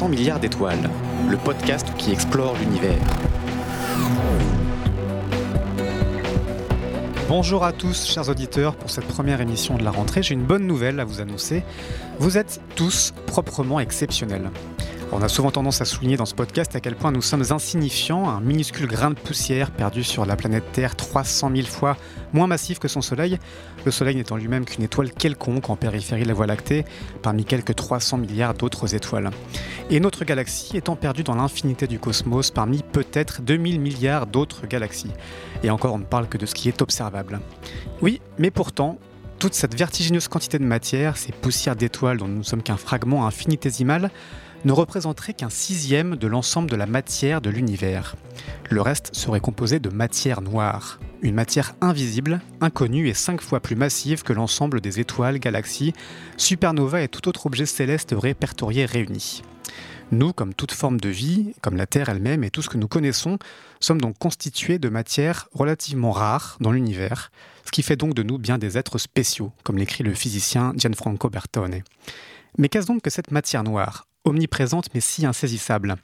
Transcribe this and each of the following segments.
présente 300 milliards d'étoiles, le podcast qui explore l'univers. Bonjour à tous, chers auditeurs, pour cette première émission de la rentrée. J'ai une bonne nouvelle à vous annoncer. Vous êtes tous proprement exceptionnels. On a souvent tendance à souligner dans ce podcast à quel point nous sommes insignifiants, un minuscule grain de poussière perdu sur la planète Terre 300 000 fois moins massif que son Soleil, le Soleil n'étant lui-même qu'une étoile quelconque en périphérie de la Voie lactée, parmi quelques 300 milliards d'autres étoiles. Et notre galaxie étant perdue dans l'infinité du cosmos parmi peut-être 2000 milliards d'autres galaxies. Et encore, on ne parle que de ce qui est observable. Oui, mais pourtant, toute cette vertigineuse quantité de matière, ces poussières d'étoiles dont nous ne sommes qu'un fragment infinitésimal, ne représenterait qu'un sixième de l'ensemble de la matière de l'univers. Le reste serait composé de matière noire, une matière invisible, inconnue et cinq fois plus massive que l'ensemble des étoiles, galaxies, supernovas et tout autre objet céleste répertorié réunis. Nous, comme toute forme de vie, comme la Terre elle-même et tout ce que nous connaissons, sommes donc constitués de matières relativement rares dans l'univers, ce qui fait donc de nous bien des êtres spéciaux, comme l'écrit le physicien Gianfranco Bertone. Mais qu'est-ce donc que cette matière noire, omniprésente mais si insaisissable.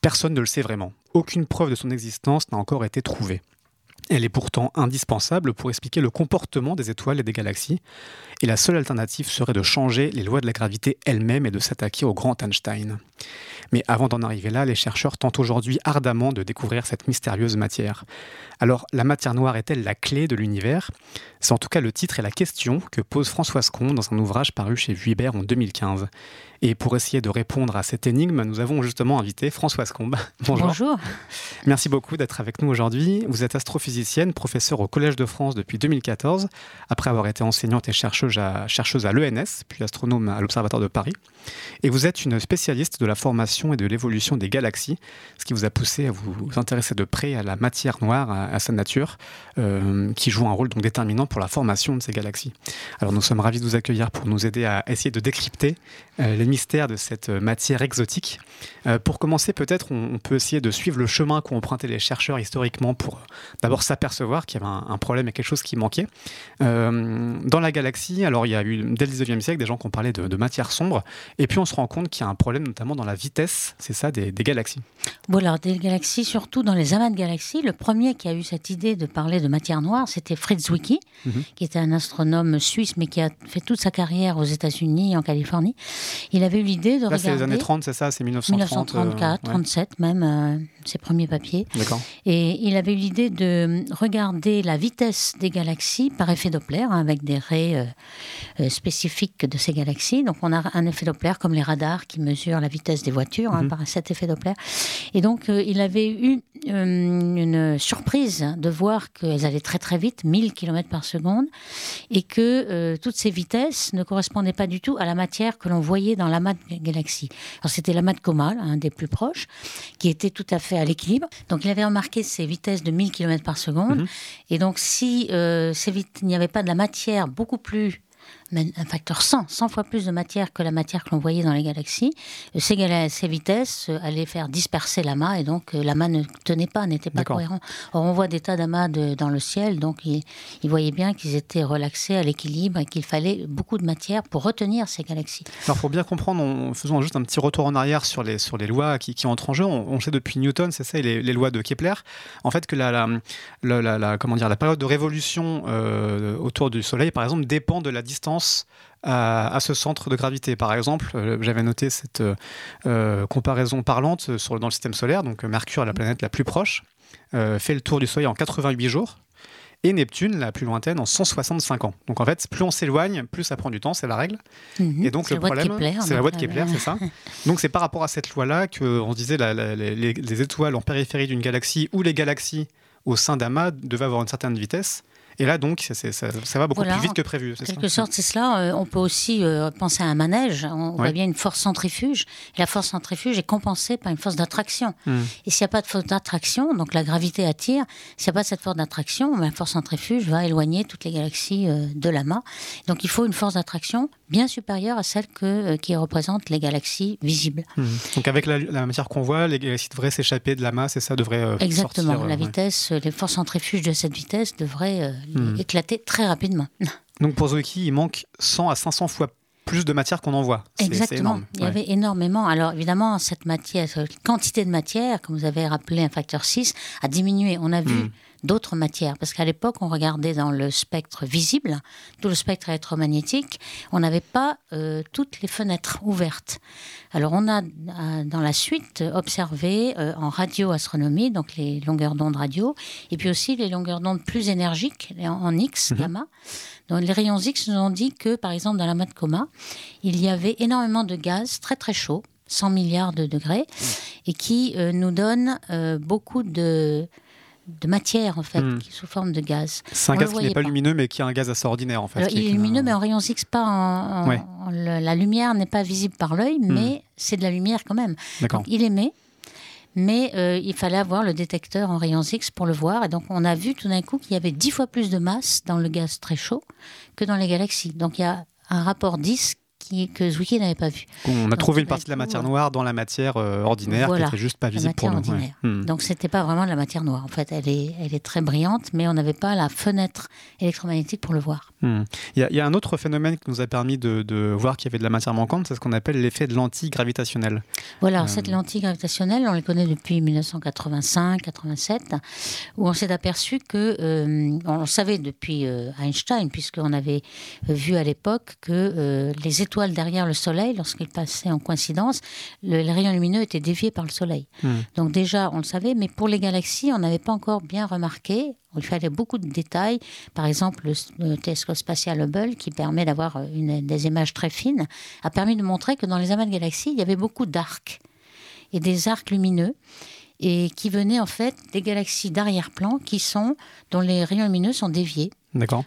Personne ne le sait vraiment. Aucune preuve de son existence n'a encore été trouvée. Elle est pourtant indispensable pour expliquer le comportement des étoiles et des galaxies, et la seule alternative serait de changer les lois de la gravité elles-mêmes et de s'attaquer au grand Einstein. Mais avant d'en arriver là, les chercheurs tentent aujourd'hui ardemment de découvrir cette mystérieuse matière. Alors, la matière noire est-elle la clé de l'univers? C'est en tout cas le titre et la question que pose Françoise Combe dans un ouvrage paru chez Vuibert en 2015. Et pour essayer de répondre à cette énigme, nous avons justement invité Françoise Combe. Bonjour. Bonjour. Merci beaucoup d'être avec nous aujourd'hui. Vous êtes professeure au Collège de France depuis 2014, après avoir été enseignante et chercheuse à, l'ENS, puis astronome à l'Observatoire de Paris. Et vous êtes une spécialiste de la formation et de l'évolution des galaxies, ce qui vous a poussé à vous intéresser de près à la matière noire, à, sa nature, euh, qui joue un rôle donc déterminant pour la formation de ces galaxies. Alors nous sommes ravis de vous accueillir pour nous aider à essayer de décrypter euh, les mystère de cette matière exotique. Euh, pour commencer, peut-être, on, peut essayer de suivre le chemin qu'ont emprunté les chercheurs historiquement pour euh, d'abord s'apercevoir qu'il y avait un, problème et quelque chose qui manquait. Euh, dans la galaxie, alors il y a eu dès le 19e siècle des gens qui ont parlé de, matière sombre, et puis on se rend compte qu'il y a un problème notamment dans la vitesse, c'est ça, des, galaxies. Voilà, des galaxies, surtout dans les amas de galaxies. Le premier qui a eu cette idée de parler de matière noire, c'était Fritz Zwicky, mhm. qui était un astronome suisse, mais qui a fait toute sa carrière aux États-Unis, en Californie. Il avait eu l'idée de Là, c'est les années 30, c'est ça C'est 1934, 37 même, euh, ses premiers papiers. D'accord. Et il avait eu l'idée de regarder la vitesse des galaxies par effet Doppler, hein, avec des raies euh, euh, spécifiques de ces galaxies. Donc on a un effet Doppler comme les radars qui mesurent la vitesse des voitures hein, mhm. par cet effet Doppler. Et donc il avait eu une surprise de voir qu'elles allaient très très vite, 1000 km par seconde, et que toutes ces vitesses ne correspondaient pas du tout à la matière que l'on voyait dans l'amas de galaxies. Alors c'était l'amas de Coma, un des plus proches, qui était tout à fait à l'équilibre. Donc il avait remarqué ces vitesses de 1000 km par seconde. Mhm. Et donc si euh, il n'y avait pas de la matière beaucoup plus un facteur 100, 100 fois plus de matière que la matière que l'on voyait dans les galaxies. Ces, ces vitesses euh, allaient faire disperser l'amas et donc euh, l'amas ne tenait pas, n'était pas cohérent. Or, on voit des tas d'amas dans le ciel, donc ils, voyaient bien qu'ils étaient relaxés à l'équilibre et qu'il fallait beaucoup de matière pour retenir ces galaxies. Alors, pour bien comprendre, en faisant juste un petit retour en arrière sur les, sur les lois qui, qui entrent en jeu, on, sait depuis Newton, c'est ça, et les, lois de Kepler, en fait, que la, la, la, comment dire, la période de révolution euh, autour du Soleil, par exemple, dépend de la distance à, ce centre de gravité. Par exemple, euh, j'avais noté cette euh, comparaison parlante sur, dans le système solaire. Donc Mercure, la planète la plus proche, euh, fait le tour du Soleil en 88 jours. Et Neptune, la plus lointaine, en 165 ans. Donc en fait, plus on s'éloigne, plus ça prend du temps, c'est la règle. Mhm. et donc le problème, c'est la loi de Kepler, c'est ça. Donc c'est par rapport à cette loi-là qu'on disait la, les, les, étoiles en périphérie d'une galaxie ou les galaxies au sein d'amas devaient avoir une certaine vitesse. Et là, donc, ça, va beaucoup plus vite que prévu. En quelque sorte, c'est cela. Euh, on peut aussi euh, penser à un manège. On voit bien une force centrifuge. Et la force centrifuge est compensée par une force d'attraction. Hmm. Et s'il n'y a pas de force d'attraction, donc la gravité attire, s'il n'y a pas cette force d'attraction, ben, la force centrifuge va éloigner toutes les galaxies euh, de l'amas. Donc il faut une force d'attraction bien supérieure à celle que, qui représente les galaxies visibles. Hmm. Donc avec la, matière qu'on voit, les galaxies devraient s'échapper de l'amas, et ça devrait Exactement. la vitesse, les forces centrifuges de cette vitesse devraient Hmm. éclater très rapidement. Donc pour Zwicky, il manque 100 à 500 fois plus de matière qu'on en voit. Exactement. Il y avait énormément. Alors évidemment, cette matière, cette quantité de matière, comme vous avez rappelé, un facteur 6, a diminué. On a vu hmm d'autres matières. Parce qu'à l'époque, on regardait dans le spectre visible, tout le spectre électromagnétique, on n'avait pas euh, toutes les fenêtres ouvertes. Alors on a euh, dans la suite observé euh, en radioastronomie, donc les longueurs d'onde radio, et puis aussi les longueurs d'onde plus énergiques, en, X, mhm. gamma. Donc les rayons X nous ont dit que, par exemple, dans la de coma, il y avait énormément de gaz très très chaud, 100 milliards de degrés, et qui nous donnent beaucoup de de matière en fait, hmm. sous forme de gaz. C'est un gaz qui n'est pas, lumineux, mais qui est un gaz assez ordinaire en fait. il est lumineux, mais en rayons X pas. En, la lumière n'est pas visible par l'œil, hmm. mais c'est de la lumière quand même. Donc, il émet, mais euh, il fallait avoir le détecteur en rayons X pour le voir. Et donc on a vu tout d'un coup qu'il y avait dix fois plus de masse dans le gaz très chaud que dans les galaxies. Donc il y a un rapport 10 que Zwicky n'avait pas vu. On a trouvé une partie de la matière noire dans la matière euh, ordinaire qui n'était juste pas visible pour nous. Hmm. Donc c'était pas vraiment de la matière noire. En fait, elle est, elle est très brillante, mais on n'avait pas la fenêtre électromagnétique pour le voir. Hmm. Il, y a, un autre phénomène qui nous a permis de, voir qu'il y avait de la matière manquante, c'est ce qu'on appelle l'effet de lentille gravitationnelle. Voilà, euh, cette lentille gravitationnelle, on les connaît depuis 1985-87, où on s'est aperçu que, euh, on le savait depuis Einstein, puisqu'on avait vu à l'époque que les étoiles derrière le Soleil, lorsqu'il passait en coïncidence, le, les rayons lumineux étaient déviés par le Soleil. Hmm. Donc déjà, on le savait, mais pour les galaxies, on n'avait pas encore bien remarqué. Il fallait beaucoup de détails. Par exemple, le, télescope spatial Hubble, qui permet d'avoir des images très fines, a permis de montrer que dans les amas de galaxies, il y avait beaucoup d'arcs et des arcs lumineux et qui venaient en fait des galaxies d'arrière-plan qui sont dont les rayons lumineux sont déviés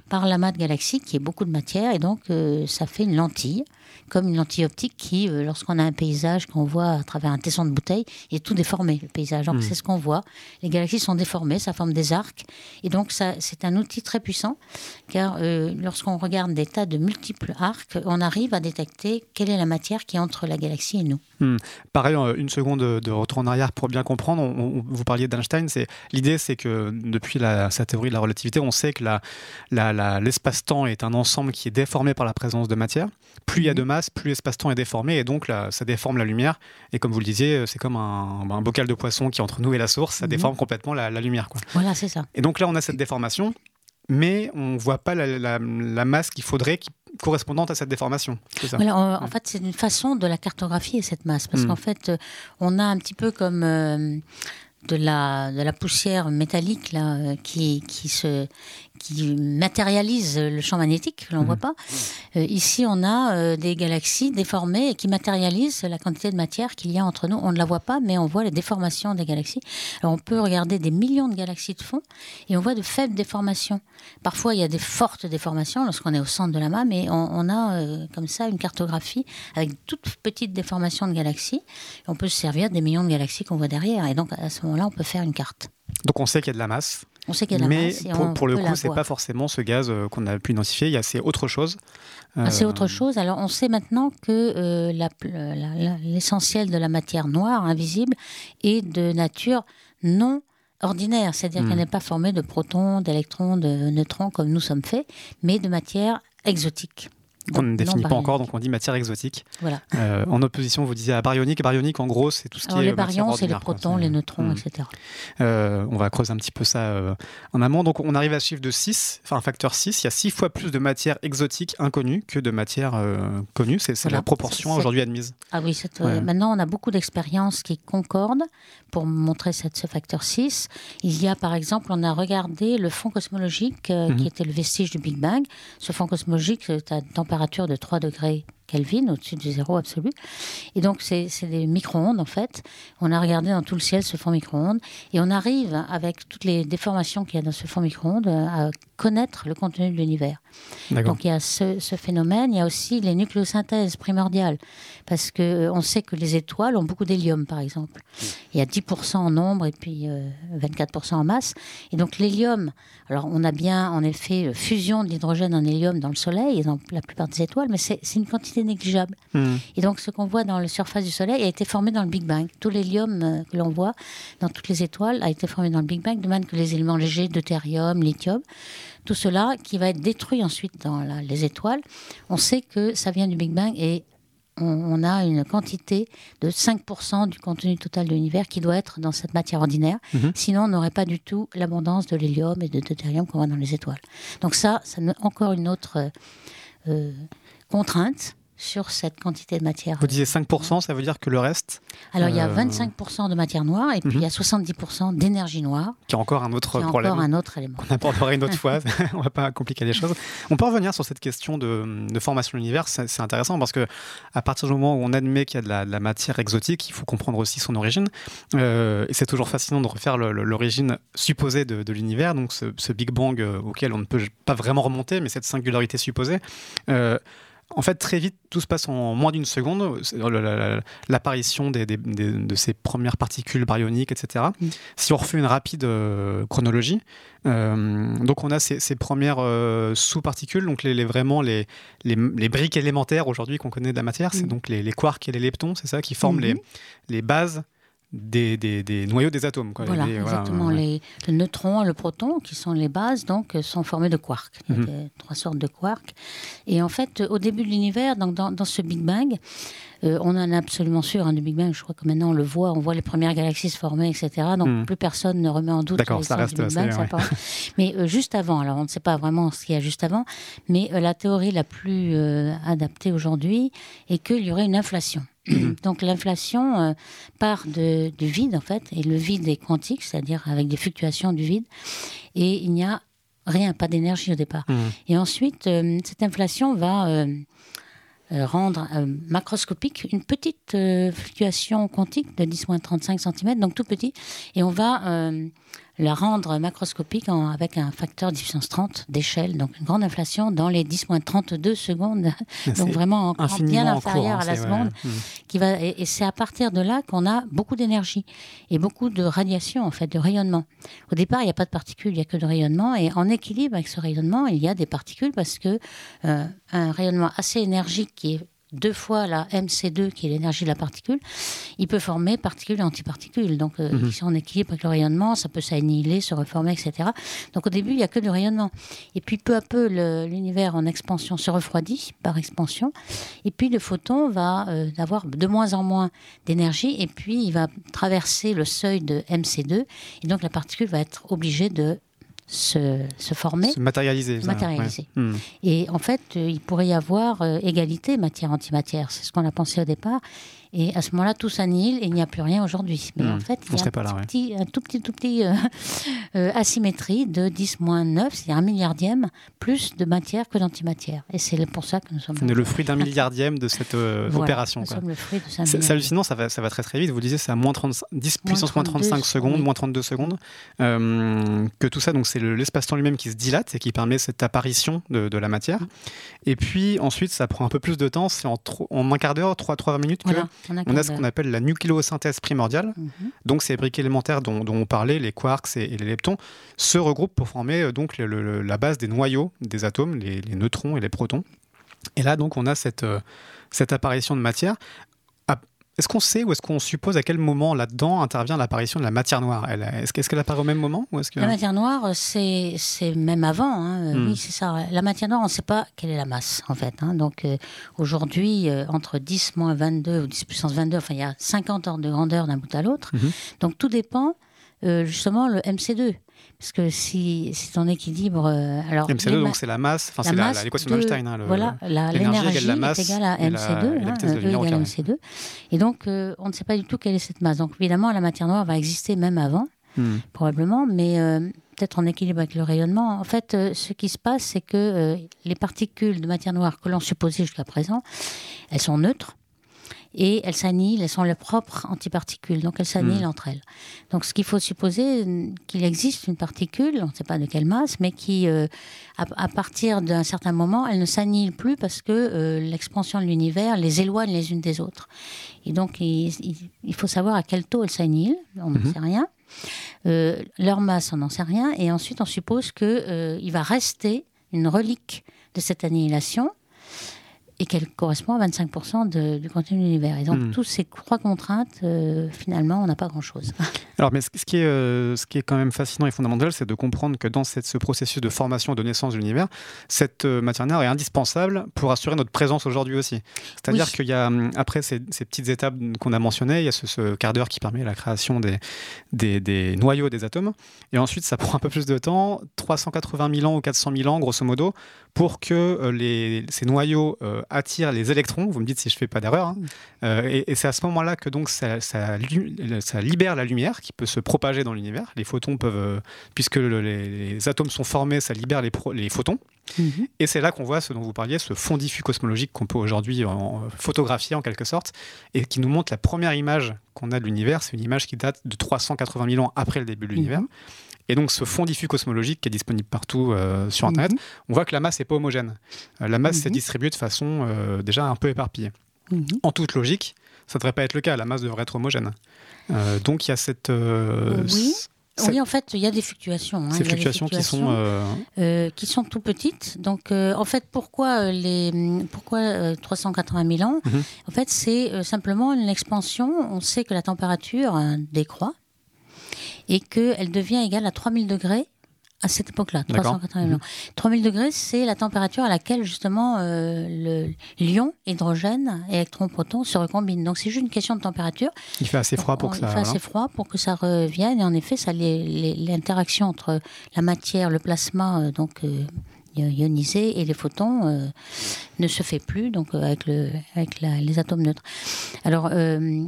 par l'amas de galaxies qui est beaucoup de matière et donc euh, ça fait une lentille comme une lentille optique qui, euh, lorsqu'on a un paysage qu'on voit à travers un tesson de bouteille, est tout déformé, le paysage. Donc, hmm. c'est ce qu'on voit. Les galaxies sont déformées, ça forme des arcs. Et donc, ça, c'est un outil très puissant, car euh, lorsqu'on regarde des tas de multiples arcs, on arrive à détecter quelle est la matière qui est entre la galaxie et nous. Hmm. Pareil, euh, une seconde de retour en arrière pour bien comprendre. On, vous parliez d'Einstein. C'est, l'idée, c'est que depuis la, sa théorie de la relativité, on sait que la, la, l'espace-temps est un ensemble qui est déformé par la présence de matière. Plus il y a de mhm. Masse, plus l'espace-temps est déformé et donc là, ça déforme la lumière. Et comme vous le disiez, c'est comme un, bocal de poisson qui est entre nous et la source, ça mhm. déforme complètement la, lumière. Quoi. Voilà, c'est ça. Et donc là, on a cette déformation, mais on ne voit pas la, masse qu'il faudrait qui correspondante à cette déformation. en, fait, c'est une façon de la cartographier, cette masse, parce hmm. qu'en fait, euh, on a un petit peu comme euh, de, la, de la poussière métallique là, euh, qui, qui, se, qui matérialise le champ magnétique, que l'on ne voit mhm. pas. Euh, ici, on a euh, des galaxies déformées et qui matérialisent la quantité de matière qu'il y a entre nous. On ne la voit pas, mais on voit les déformations des galaxies. Alors, on peut regarder des millions de galaxies de fond et on voit de faibles déformations. Parfois, il y a des fortes déformations lorsqu'on est au centre de la mais on, a euh, comme ça une cartographie avec toutes petites déformations de galaxies. on peut se servir des millions de galaxies qu'on voit derrière. Et donc, à ce moment-là, on peut faire une carte. Donc, on sait qu'il y a de la masse. On sait qu'il y a Mais pour, pour le coup, c'est pas forcément ce gaz euh, qu'on a pu identifier. C'est autre chose. Ah, c'est autre euh, chose. Alors, on sait maintenant que euh, l'essentiel de la matière noire, invisible, est de nature non ordinaire, c'est-à-dire qu'elle hmm. n'est pas formée de protons, d'électrons, de neutrons comme nous sommes faits, mais de matière exotique qu'on ne définit pas encore, donc on dit matière exotique. Voilà. Euh, en opposition, vous disiez à baryonique. Baryonique, en gros, c'est tout ce qui est. Les baryons, c'est les protons, les neutrons, etc. Euh, on va creuser un petit peu ça euh, en amont. Donc on arrive à ce chiffre de 6, enfin facteur 6. Il y a 6 fois plus de matière exotique inconnue que de matière connue. C'est la proportion aujourd'hui admise. Ah oui, maintenant on a beaucoup d'expériences qui concordent pour montrer cette, ce facteur 6. Il y a par exemple, on a regardé le fond cosmologique mhm. qui était le vestige du Big Bang. Ce fond cosmologique, c'est à température température de 3 degrés Kelvin, au-dessus du zéro absolu. Et donc, c'est des micro-ondes, en fait. On a regardé dans tout le ciel ce fond micro-ondes. Et on arrive, avec toutes les déformations qu'il y a dans ce fond micro-ondes, à connaître le contenu de l'univers. Donc, il y a ce, phénomène. Il y a aussi les nucléosynthèses primordiales. Parce qu'on euh, sait que les étoiles ont beaucoup d'hélium, par exemple. Il y a 10% en nombre et puis 24% euh, en masse. Et donc, l'hélium, alors on a bien, en effet, fusion de l'hydrogène en hélium dans le Soleil et dans la plupart des étoiles, mais c'est une quantité négligeable. Hmm. Et donc, ce qu'on voit dans la surface du Soleil a été formé dans le Big Bang. Tout l'hélium euh, que l'on voit dans toutes les étoiles a été formé dans le Big Bang, de même que les éléments légers deutérium, lithium. Tout cela qui va être détruit ensuite dans la- les étoiles. On sait que ça vient du Big Bang et on, on a une quantité de 5% du contenu total de l'univers qui doit être dans cette matière ordinaire. Mhm. Sinon, on n'aurait pas du tout l'abondance de l'hélium et de deutérium qu'on voit dans les étoiles. Donc ça, c'est encore une autre euh, euh, contrainte sur cette quantité de matière. Vous disiez 5%, ça veut dire que le reste, Alors, il y a Euh, 25% de matière noire et puis Mhm. il y a 70% d'énergie noire, qui est encore un autre qui est problème. encore un autre élément. qu'on abordera une autre fois. On va pas compliquer les choses. On peut revenir sur cette question de, de formation de l'univers. C'est intéressant parce que à partir du moment où on admet qu'il y a de la, de la matière exotique, il faut comprendre aussi son origine. Euh, et c'est toujours fascinant de refaire l'origine supposée de, de l'univers, donc ce, ce Big Bang euh, auquel on ne peut pas vraiment remonter, mais cette singularité supposée. Euh, en fait, très vite, tout se passe en moins d'une seconde. La- L'apparition des- des- des- de ces premières particules baryoniques, etc. Mm. Si on refait une rapide euh, chronologie, euh, donc on a ces, ces premières euh, sous-particules, donc les, les- vraiment les, les, les briques élémentaires aujourd'hui qu'on connaît de la matière, c'est Mm. donc les, quarks et les leptons, c'est ça qui forment Mhm. les, les bases des, des- des noyaux des atomes. quoi. Voilà, exactement. ouais. Les, le neutron le proton, qui sont les bases, donc, euh, sont formés de quarks. Il y a Mhm. des- trois sortes de quarks. Et en fait, euh, au début de l'univers, dans, dans ce Big Bang, euh, on en est absolument sûr, hein, du Big Bang, je crois que maintenant on le voit, on voit les premières galaxies se former, etc. Donc Mhm. plus personne ne remet en doute D'accord, ça reste du Big Bang. ça ouais. paraît- Mais euh, juste avant, alors on ne sait pas vraiment ce qu'il y a juste avant, mais euh, la théorie la plus adaptée aujourd'hui est qu'il y aurait une inflation. Donc l'inflation euh, part de, du vide en fait, et le vide est quantique, c'est-à-dire avec des fluctuations du vide, et il n'y a rien, pas d'énergie au départ. Mhm. Et ensuite, euh, cette inflation va euh, rendre macroscopique une petite fluctuation quantique de 10-35 cm, donc tout petit, et on va la rendre macroscopique en- avec un facteur 10 puissance 30 d'échelle, donc une grande inflation dans les 10-32 secondes, donc vraiment encore bien en cours, inférieur hein, à la ouais. seconde Mhm. qui va et, et c'est à partir de là qu'on a beaucoup d'énergie et beaucoup de radiation en fait de rayonnement. Au départ, il n'y a pas de particules, il n'y a que de rayonnement et en équilibre avec ce rayonnement, il y a des particules parce que euh, un rayonnement assez énergique qui est deux fois la MC2 qui est l'énergie de la particule, il peut former particules et antiparticules. Donc euh, si on équilibre avec le rayonnement, ça peut s'annihiler, se reformer, etc. Donc au début, il n'y a que du rayonnement. Et puis peu à peu, l'univers en expansion se refroidit par expansion. Et puis le photon va euh, avoir de moins en moins d'énergie et puis il va traverser le seuil de MC2 et donc la particule va être obligée de se, se former. Se matérialiser. ça, matérialiser. ouais. Mhm. Et en fait, euh, il pourrait y avoir euh, égalité matière-antimatière. C'est ce qu'on a pensé au départ. Et à ce moment-là, tout s'annihile et il n'y a plus rien aujourd'hui. Mais Hmm. en fait, il y a un, là, petit, ouais. petit- un tout petit, tout petit euh, euh, asymétrie de 10 moins 9, c'est-à-dire un milliardième, plus de matière que d'antimatière. Et c'est pour ça que nous sommes... On est le fruit d'un milliardième de cette euh, Voilà, opération. Nous quoi. sommes le fruit de ça. C'est hallucinant, ça va, ça va très très vite. Vous disiez, c'est à moins 30, 10 puissance moins 32 35 secondes, oui. moins 32 secondes. Que tout ça, donc c'est le- l'espace-temps lui-même qui se dilate et qui permet cette apparition de, de la matière. Et puis ensuite, ça prend un peu plus de temps. C'est en, en un quart d'heure, 3-3 minutes que Voilà, on a, on a ce qu'on appelle la nucléosynthèse primordiale. Mhm. Donc ces briques élémentaires dont, dont on parlait, les quarks et, et les leptons, se regroupent pour former euh, donc le- le- la base des noyaux des atomes, les, les neutrons et les protons. Et là donc on a cette, euh, cette apparition de matière. Est-ce qu'on sait ou est-ce qu'on suppose à quel moment là-dedans intervient l'apparition de la matière noire? Est-ce que- est-ce qu'elle apparaît au même moment ou est-ce que... La matière noire, c'est c'est même avant. hein, euh, Hmm. Oui, c'est ça. La matière noire, on ne sait pas quelle est la masse, en fait. hein. Donc, euh, aujourd'hui, euh, entre 10 moins 22 ou 10 puissance 22, enfin, il y a 50 ordres de grandeur d'un bout à l'autre. Mhm. Donc, tout dépend, euh, justement, le MC2. Parce que si c'est en équilibre. euh, alors, MC2, les ma- donc c'est la masse, enfin la c'est la- la- l'équation de- d'Einstein. hein, voilà, la- l'énergie l'énergie égale la masse est égale à et la- MC2, et la hein, E lumière au égale à carré. MC2. Et donc, euh, on ne sait pas du tout quelle est cette masse. Donc, évidemment, la matière noire va exister même avant Hmm. probablement, mais euh, peut-être en équilibre avec le rayonnement. En fait, euh, ce qui se passe, c'est que euh, les particules de matière noire que l'on supposait jusqu'à présent, elles sont neutres et elles s'annihilent, elles sont leurs propres antiparticules, donc elles s'annihilent Hmm. entre elles. Donc ce qu'il faut supposer, qu'il existe une particule, on ne sait pas de quelle masse, mais qui, euh, à, à partir d'un certain moment, elle ne s'annihile plus parce que euh, l'expansion de l'univers les éloigne les unes des autres. Et donc il, il- il faut savoir à quel taux elles s'annihilent, on Mhm. n'en sait rien. Euh, leur masse, on n'en sait rien. Et ensuite, on suppose qu'il il va rester une relique de cette annihilation et qu'elle correspond à 25% de, du contenu de l'univers. Et donc, Hmm. toutes ces trois contraintes, euh, finalement, on n'a pas grand-chose. Alors, mais ce ce qui, est, euh, ce qui est quand même fascinant et fondamental, c'est de comprendre que dans cette- ce processus de formation et de naissance de l'univers, cette euh, matière noire est indispensable pour assurer notre présence aujourd'hui aussi. C'est-à-dire Oui. qu'il y a, hum, après ces, ces petites étapes qu'on a mentionnées, il y a ce, ce quart d'heure qui permet la création des, des, des noyaux des atomes. Et ensuite, ça prend un peu plus de temps, 380 000 ans ou 400 000 ans, grosso modo, pour que euh, les, ces noyaux euh, attirent les électrons. Vous me dites si je fais pas d'erreur. hein. Euh, et et c'est à ce moment-là que donc ça, ça lu- ça libère la lumière qui peut se propager dans l'univers. Les photons peuvent, euh, puisque le- les, les atomes sont formés, ça libère les, pro- les photons. Mhm. Et c'est là qu'on voit ce dont vous parliez, ce fond diffus cosmologique qu'on peut aujourd'hui photographier en quelque sorte, et qui nous montre la première image qu'on a de l'univers. C'est une image qui date de 380 000 ans après le début de l'univers. Mhm. Et donc ce fond diffus cosmologique qui est disponible partout euh, sur Internet, Mhm. on voit que la masse n'est pas homogène. Euh, la masse s'est Mhm. distribuée de façon euh, déjà un peu éparpillée. Mhm. En toute logique, ça ne devrait pas être le cas. La masse devrait être homogène. Donc il y a cette, Oui. Oui, en fait, il y a des fluctuations. hein. ces fluctuations qui sont euh, euh, qui sont tout petites. Donc, euh, en fait, pourquoi, les, pourquoi euh, 380 000 ans? En fait, c'est simplement une expansion. On sait que la température décroît et qu'elle devient égale à 3000 degrés à cette époque-là, D'accord. 380 000 ans. 3000 degrés, c'est la température à laquelle, justement, euh, le l'ion, hydrogène, électron, proton se recombinent. Donc, c'est juste une question de température. il fait assez froid pour On- que il ça. fait voilà. assez froid pour que ça revienne. Et en effet, ça, l'interaction entre la matière, le plasma, euh, donc euh, ionisé, et les photons euh, ne se fait plus, donc euh, avec, le, avec la- les atomes neutres. Alors. euh,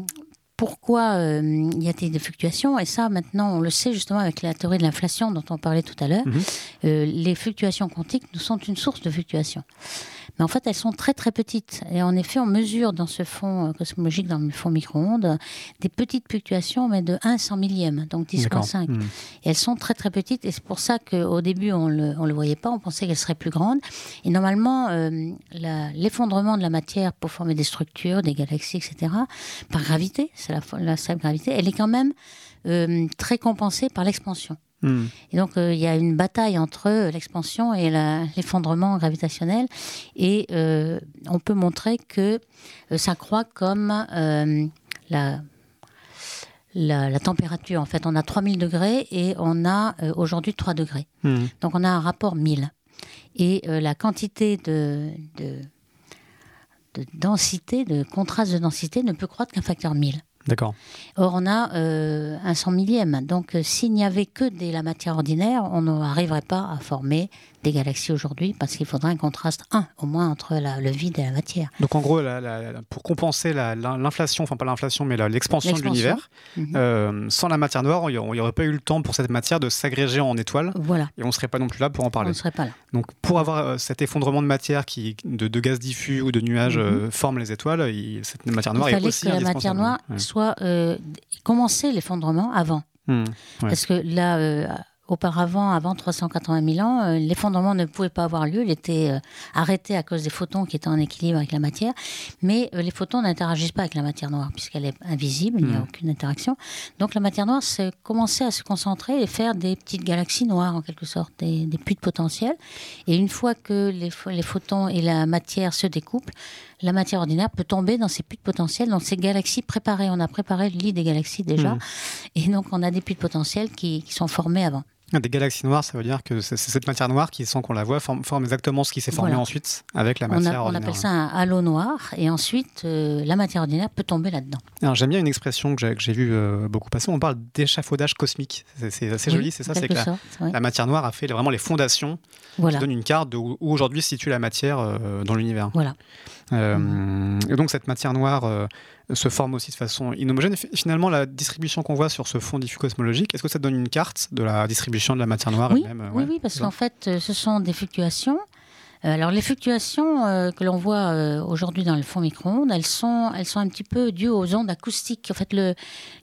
pourquoi euh, il y a des fluctuations Et ça, maintenant, on le sait justement avec la théorie de l'inflation dont on parlait tout à l'heure. Mhm. Euh, les fluctuations quantiques nous sont une source de fluctuations. Mais en fait, elles sont très très petites. Et en effet, on mesure dans ce fond euh, cosmologique, dans le fond micro-ondes, des petites fluctuations, mais de 1 100 millième, donc D'accord. 10,5. Hmm. Et elles sont très très petites. Et c'est pour ça qu'au début, on ne le, voyait pas. On pensait qu'elles seraient plus grandes. Et normalement, euh, l'effondrement de la matière pour former des structures, des galaxies, etc., par gravité, c'est la, la simple gravité, elle est quand même euh, très compensée par l'expansion. Hmm. Et donc, euh, il y a une bataille entre euh, l'expansion et l'effondrement gravitationnel. Et euh, on peut montrer que euh, ça croît comme la, la, la température. En fait, on a 3000 degrés et on a aujourd'hui 3 degrés. Hmm. Donc, on a un rapport 1000. Et la quantité de, de, de densité, de contraste de densité ne peut croître qu'un facteur 1000. Or, on a euh, un cent millième. Donc, euh, s'il n'y avait que de la matière ordinaire, on n'arriverait pas à former des galaxies aujourd'hui parce qu'il faudrait un contraste 1 au moins entre la- le vide et la matière. Donc en gros, la- la- la- pour compenser la- la- l'inflation, enfin pas l'inflation, mais l'expansion de l'univers, Mhm. euh, sans la matière noire, il n'y aurait pas eu le temps pour cette matière de s'agréger en étoiles Voilà, et on ne serait pas non plus là pour en on parler. ne serait pas là. Donc pour avoir euh, cet effondrement de matière qui, de, de gaz diffus ou de nuages Mhm. euh, forme les étoiles, il- cette matière noire Il est fallait aussi que la matière noire Ouais. soit euh, commencer l'effondrement avant. Hmm. Ouais. Parce que là, euh, auparavant, avant 380 000 ans, euh, l'effondrement ne pouvait pas avoir lieu. Il était euh, arrêté à cause des photons qui étaient en équilibre avec la matière. Mais euh, les photons n'interagissent pas avec la matière noire puisqu'elle est invisible, il n'y a Mhm. aucune interaction. Donc la matière noire s'est- commençait à se concentrer et faire des petites galaxies noires en quelque sorte, des, des puits de potentiel. Et une fois que les, pho- les photons et la matière se découplent, la matière ordinaire peut tomber dans ces puits de potentiel, dans ces galaxies préparées. On a préparé le lit des galaxies déjà. Mhm. Et donc, on a des puits de potentiel qui, qui sont formés avant. Des galaxies noires, ça veut dire que c'est cette matière noire qui, sans qu'on la voit, forme, forme exactement ce qui s'est formé Voilà. ensuite avec la On, matière a- on ordinaire. appelle ça un halo noir. Et ensuite, euh, la matière ordinaire peut tomber là-dedans. Alors, J'aime bien une expression que j'ai vue euh, beaucoup passer. On parle d'échafaudage cosmique. C'est- assez Oui, joli, c'est ça. C'est que la, sorte, ouais. la matière noire a fait vraiment les fondations Voilà. qui donnent une carte de où, où aujourd'hui se situe la matière euh, dans l'univers. Voilà. Et donc cette matière noire se forme aussi de façon inhomogène. Finalement, la distribution qu'on voit sur ce fond diffus cosmologique, est-ce que ça donne une carte de la distribution de la matière noire Oui, elle-même oui, Ouais. oui, parce qu'en fait, euh, ce sont des fluctuations. Euh, Alors, les fluctuations euh, que l'on voit euh, aujourd'hui dans le fond micro-ondes, elles sont, elles sont un petit peu dues aux ondes acoustiques. En fait, le,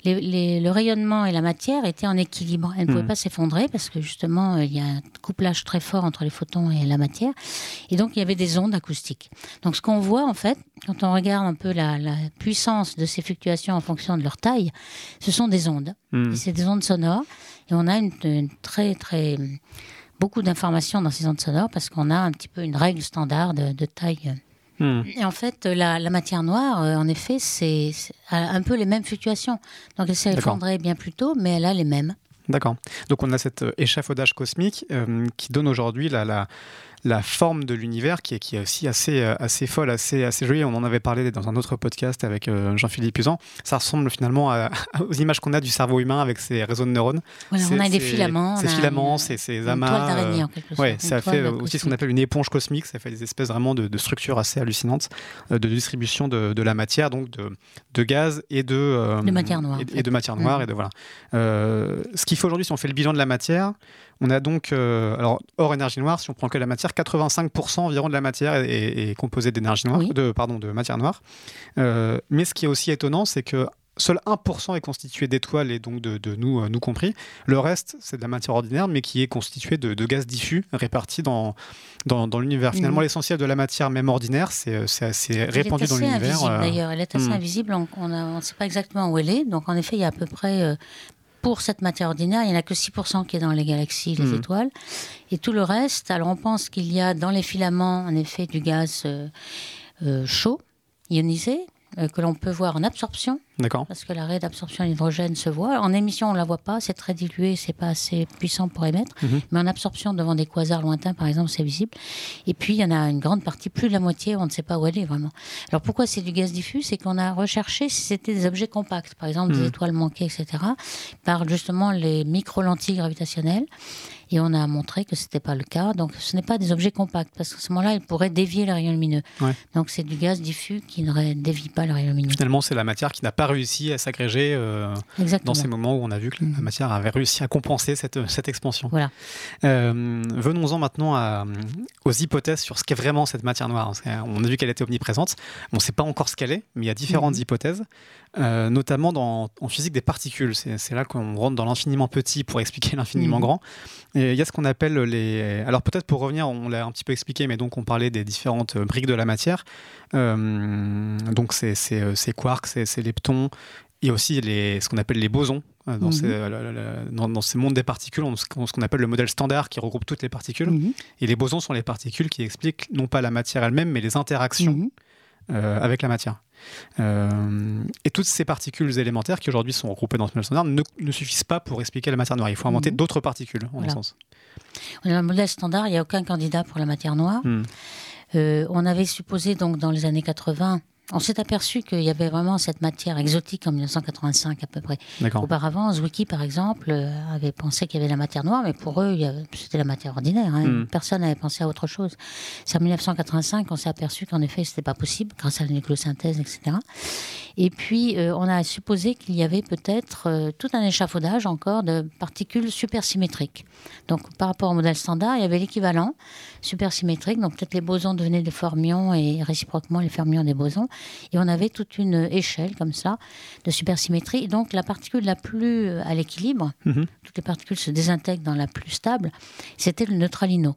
les- les- le rayonnement et la matière étaient en équilibre. Elles ne pouvaient Mhm. pas s'effondrer parce que justement, il y a un couplage très fort entre les photons et la matière. Et donc, il y avait des ondes acoustiques. Donc, ce qu'on voit, en fait, quand on regarde un peu la, la puissance de ces fluctuations en fonction de leur taille, ce sont des ondes. Hmm. Et c'est des ondes sonores. Et on a une, une très, très. Beaucoup d'informations dans ces ondes sonores parce qu'on a un petit peu une règle standard de, de taille euh, Hmm. Et en fait, la, matière noire, euh, en effet, c'est un peu les mêmes fluctuations. Donc elle s'effondrait bien plus tôt, mais elle a les mêmes. D'accord. Donc on a cet échafaudage cosmique qui donne aujourd'hui la, la, la forme de l'univers qui est, qui est aussi assez, euh, assez folle, assez, assez jolie. On en avait parlé dans un autre podcast avec euh, Jean-Philippe Usan. Ça ressemble finalement aux images qu'on a du cerveau humain avec ses réseaux de neurones. on a des filaments. Ces filaments, ces, ces amas. Une d'araignée en quelque. Ouais, ça fait aussi ce qu'on appelle une éponge cosmique. Ça fait des espèces vraiment de, structures assez hallucinantes euh, de distribution de, de, la matière, donc de, de gaz et de, de matière noire. Et, de matière noire. Mm. Et de, voilà. ce qu'il faut aujourd'hui, si on fait le bilan de la matière, on a donc, alors hors énergie noire, si on prend que la matière, 85% environ de la matière est, composée d'énergie noire, de, pardon, de matière noire. Euh, mais ce qui est aussi étonnant, c'est que seul 1% est constitué d'étoiles et donc de, nous, euh, nous compris. Le reste, c'est de la matière ordinaire, mais qui est constitué de, gaz diffus répartis dans, dans, l'univers. Finalement, l'essentiel de la matière, même ordinaire, c'est euh, assez répandu dans l'univers. D'ailleurs, elle est assez hmm. invisible. On ne sait pas exactement où elle est. Donc, en effet, il y a à peu près pour cette matière ordinaire, il n'y en a que 6% qui est dans les galaxies, les hmm. étoiles. Et tout le reste, alors on pense qu'il y a dans les filaments, en effet, du gaz euh, euh, chaud, ionisé, que l'on peut voir en absorption D'accord. Parce que l'arrêt d'absorption d'hydrogène se voit. En émission, on ne la voit pas, c'est très dilué, c'est pas assez puissant pour émettre. Mhm. Mais en absorption devant des quasars lointains, par exemple, c'est visible. Et puis, il y en a une grande partie, plus de la moitié, on ne sait pas où elle est vraiment. Alors, pourquoi c'est du gaz diffus? C'est qu'on a recherché si c'était des objets compacts, par exemple des mhm. étoiles manquées, etc., par justement les micro-lentilles gravitationnelles. Et on a montré que ce n'était pas le cas. Donc, ce n'est pas des objets compacts, parce qu'à ce moment-là, ils pourraient dévier les rayons lumineux. Donc, c'est du gaz diffus qui ne dévie pas les rayons lumineux. Finalement, c'est la matière qui n'a pas réussi à s'agréger euh, dans ces moments où on a vu que la mhm. matière avait réussi à compenser cette, cette expansion. Voilà. Euh, venons-en maintenant à, aux hypothèses sur ce qu'est vraiment cette matière noire. On a vu qu'elle était omniprésente. On ne sait pas encore ce qu'elle est, mais il y a différentes mhm. hypothèses, euh, notamment dans, en physique des particules. C'est là qu'on rentre dans l'infiniment petit pour expliquer l'infiniment mhm. grand. Et il y a ce qu'on appelle les. Alors peut-être pour revenir, on l'a un petit peu expliqué, mais donc on parlait des différentes briques de la matière. donc c'est quarks, c'est leptons, a aussi les, ce qu'on appelle les bosons. Euh, dans, mhm. ces, euh, dans, ces, mondes des particules, on, ce qu'on appelle le modèle standard qui regroupe toutes les particules. Mhm. Et les bosons sont les particules qui expliquent non pas la matière elle-même, mais les interactions mhm. euh, avec la matière. Et toutes ces particules élémentaires qui aujourd'hui sont regroupées dans ce modèle standard ne, ne, suffisent pas pour expliquer la matière noire. Il faut inventer d'autres particules, en essence. Dans le modèle standard, il n'y a aucun candidat pour la matière noire. Hmm. on avait supposé donc dans les années 80 on s'est aperçu qu'il y avait vraiment cette matière exotique en 1985 à peu près. Auparavant, Zwicky, par exemple, euh, avait pensé qu'il y avait la matière noire, mais pour eux, c'était la matière ordinaire. Hein. Hmm. Personne n'avait pensé à autre chose. C'est en 1985 qu'on s'est aperçu qu'en effet, c'était pas possible grâce à la nucléosynthèse, etc. Et puis, euh, on a supposé qu'il y avait peut-être euh, tout un échafaudage encore de particules supersymétriques. Donc, par rapport au modèle standard, il y avait l'équivalent supersymétrique. Donc, peut-être les bosons devenaient des fermions et réciproquement les fermions des bosons. Et on avait toute une échelle comme ça de supersymétrie. Et donc, la particule la plus euh, à l'équilibre, mhm. toutes les particules se désintègrent dans la plus stable, c'était le neutralino.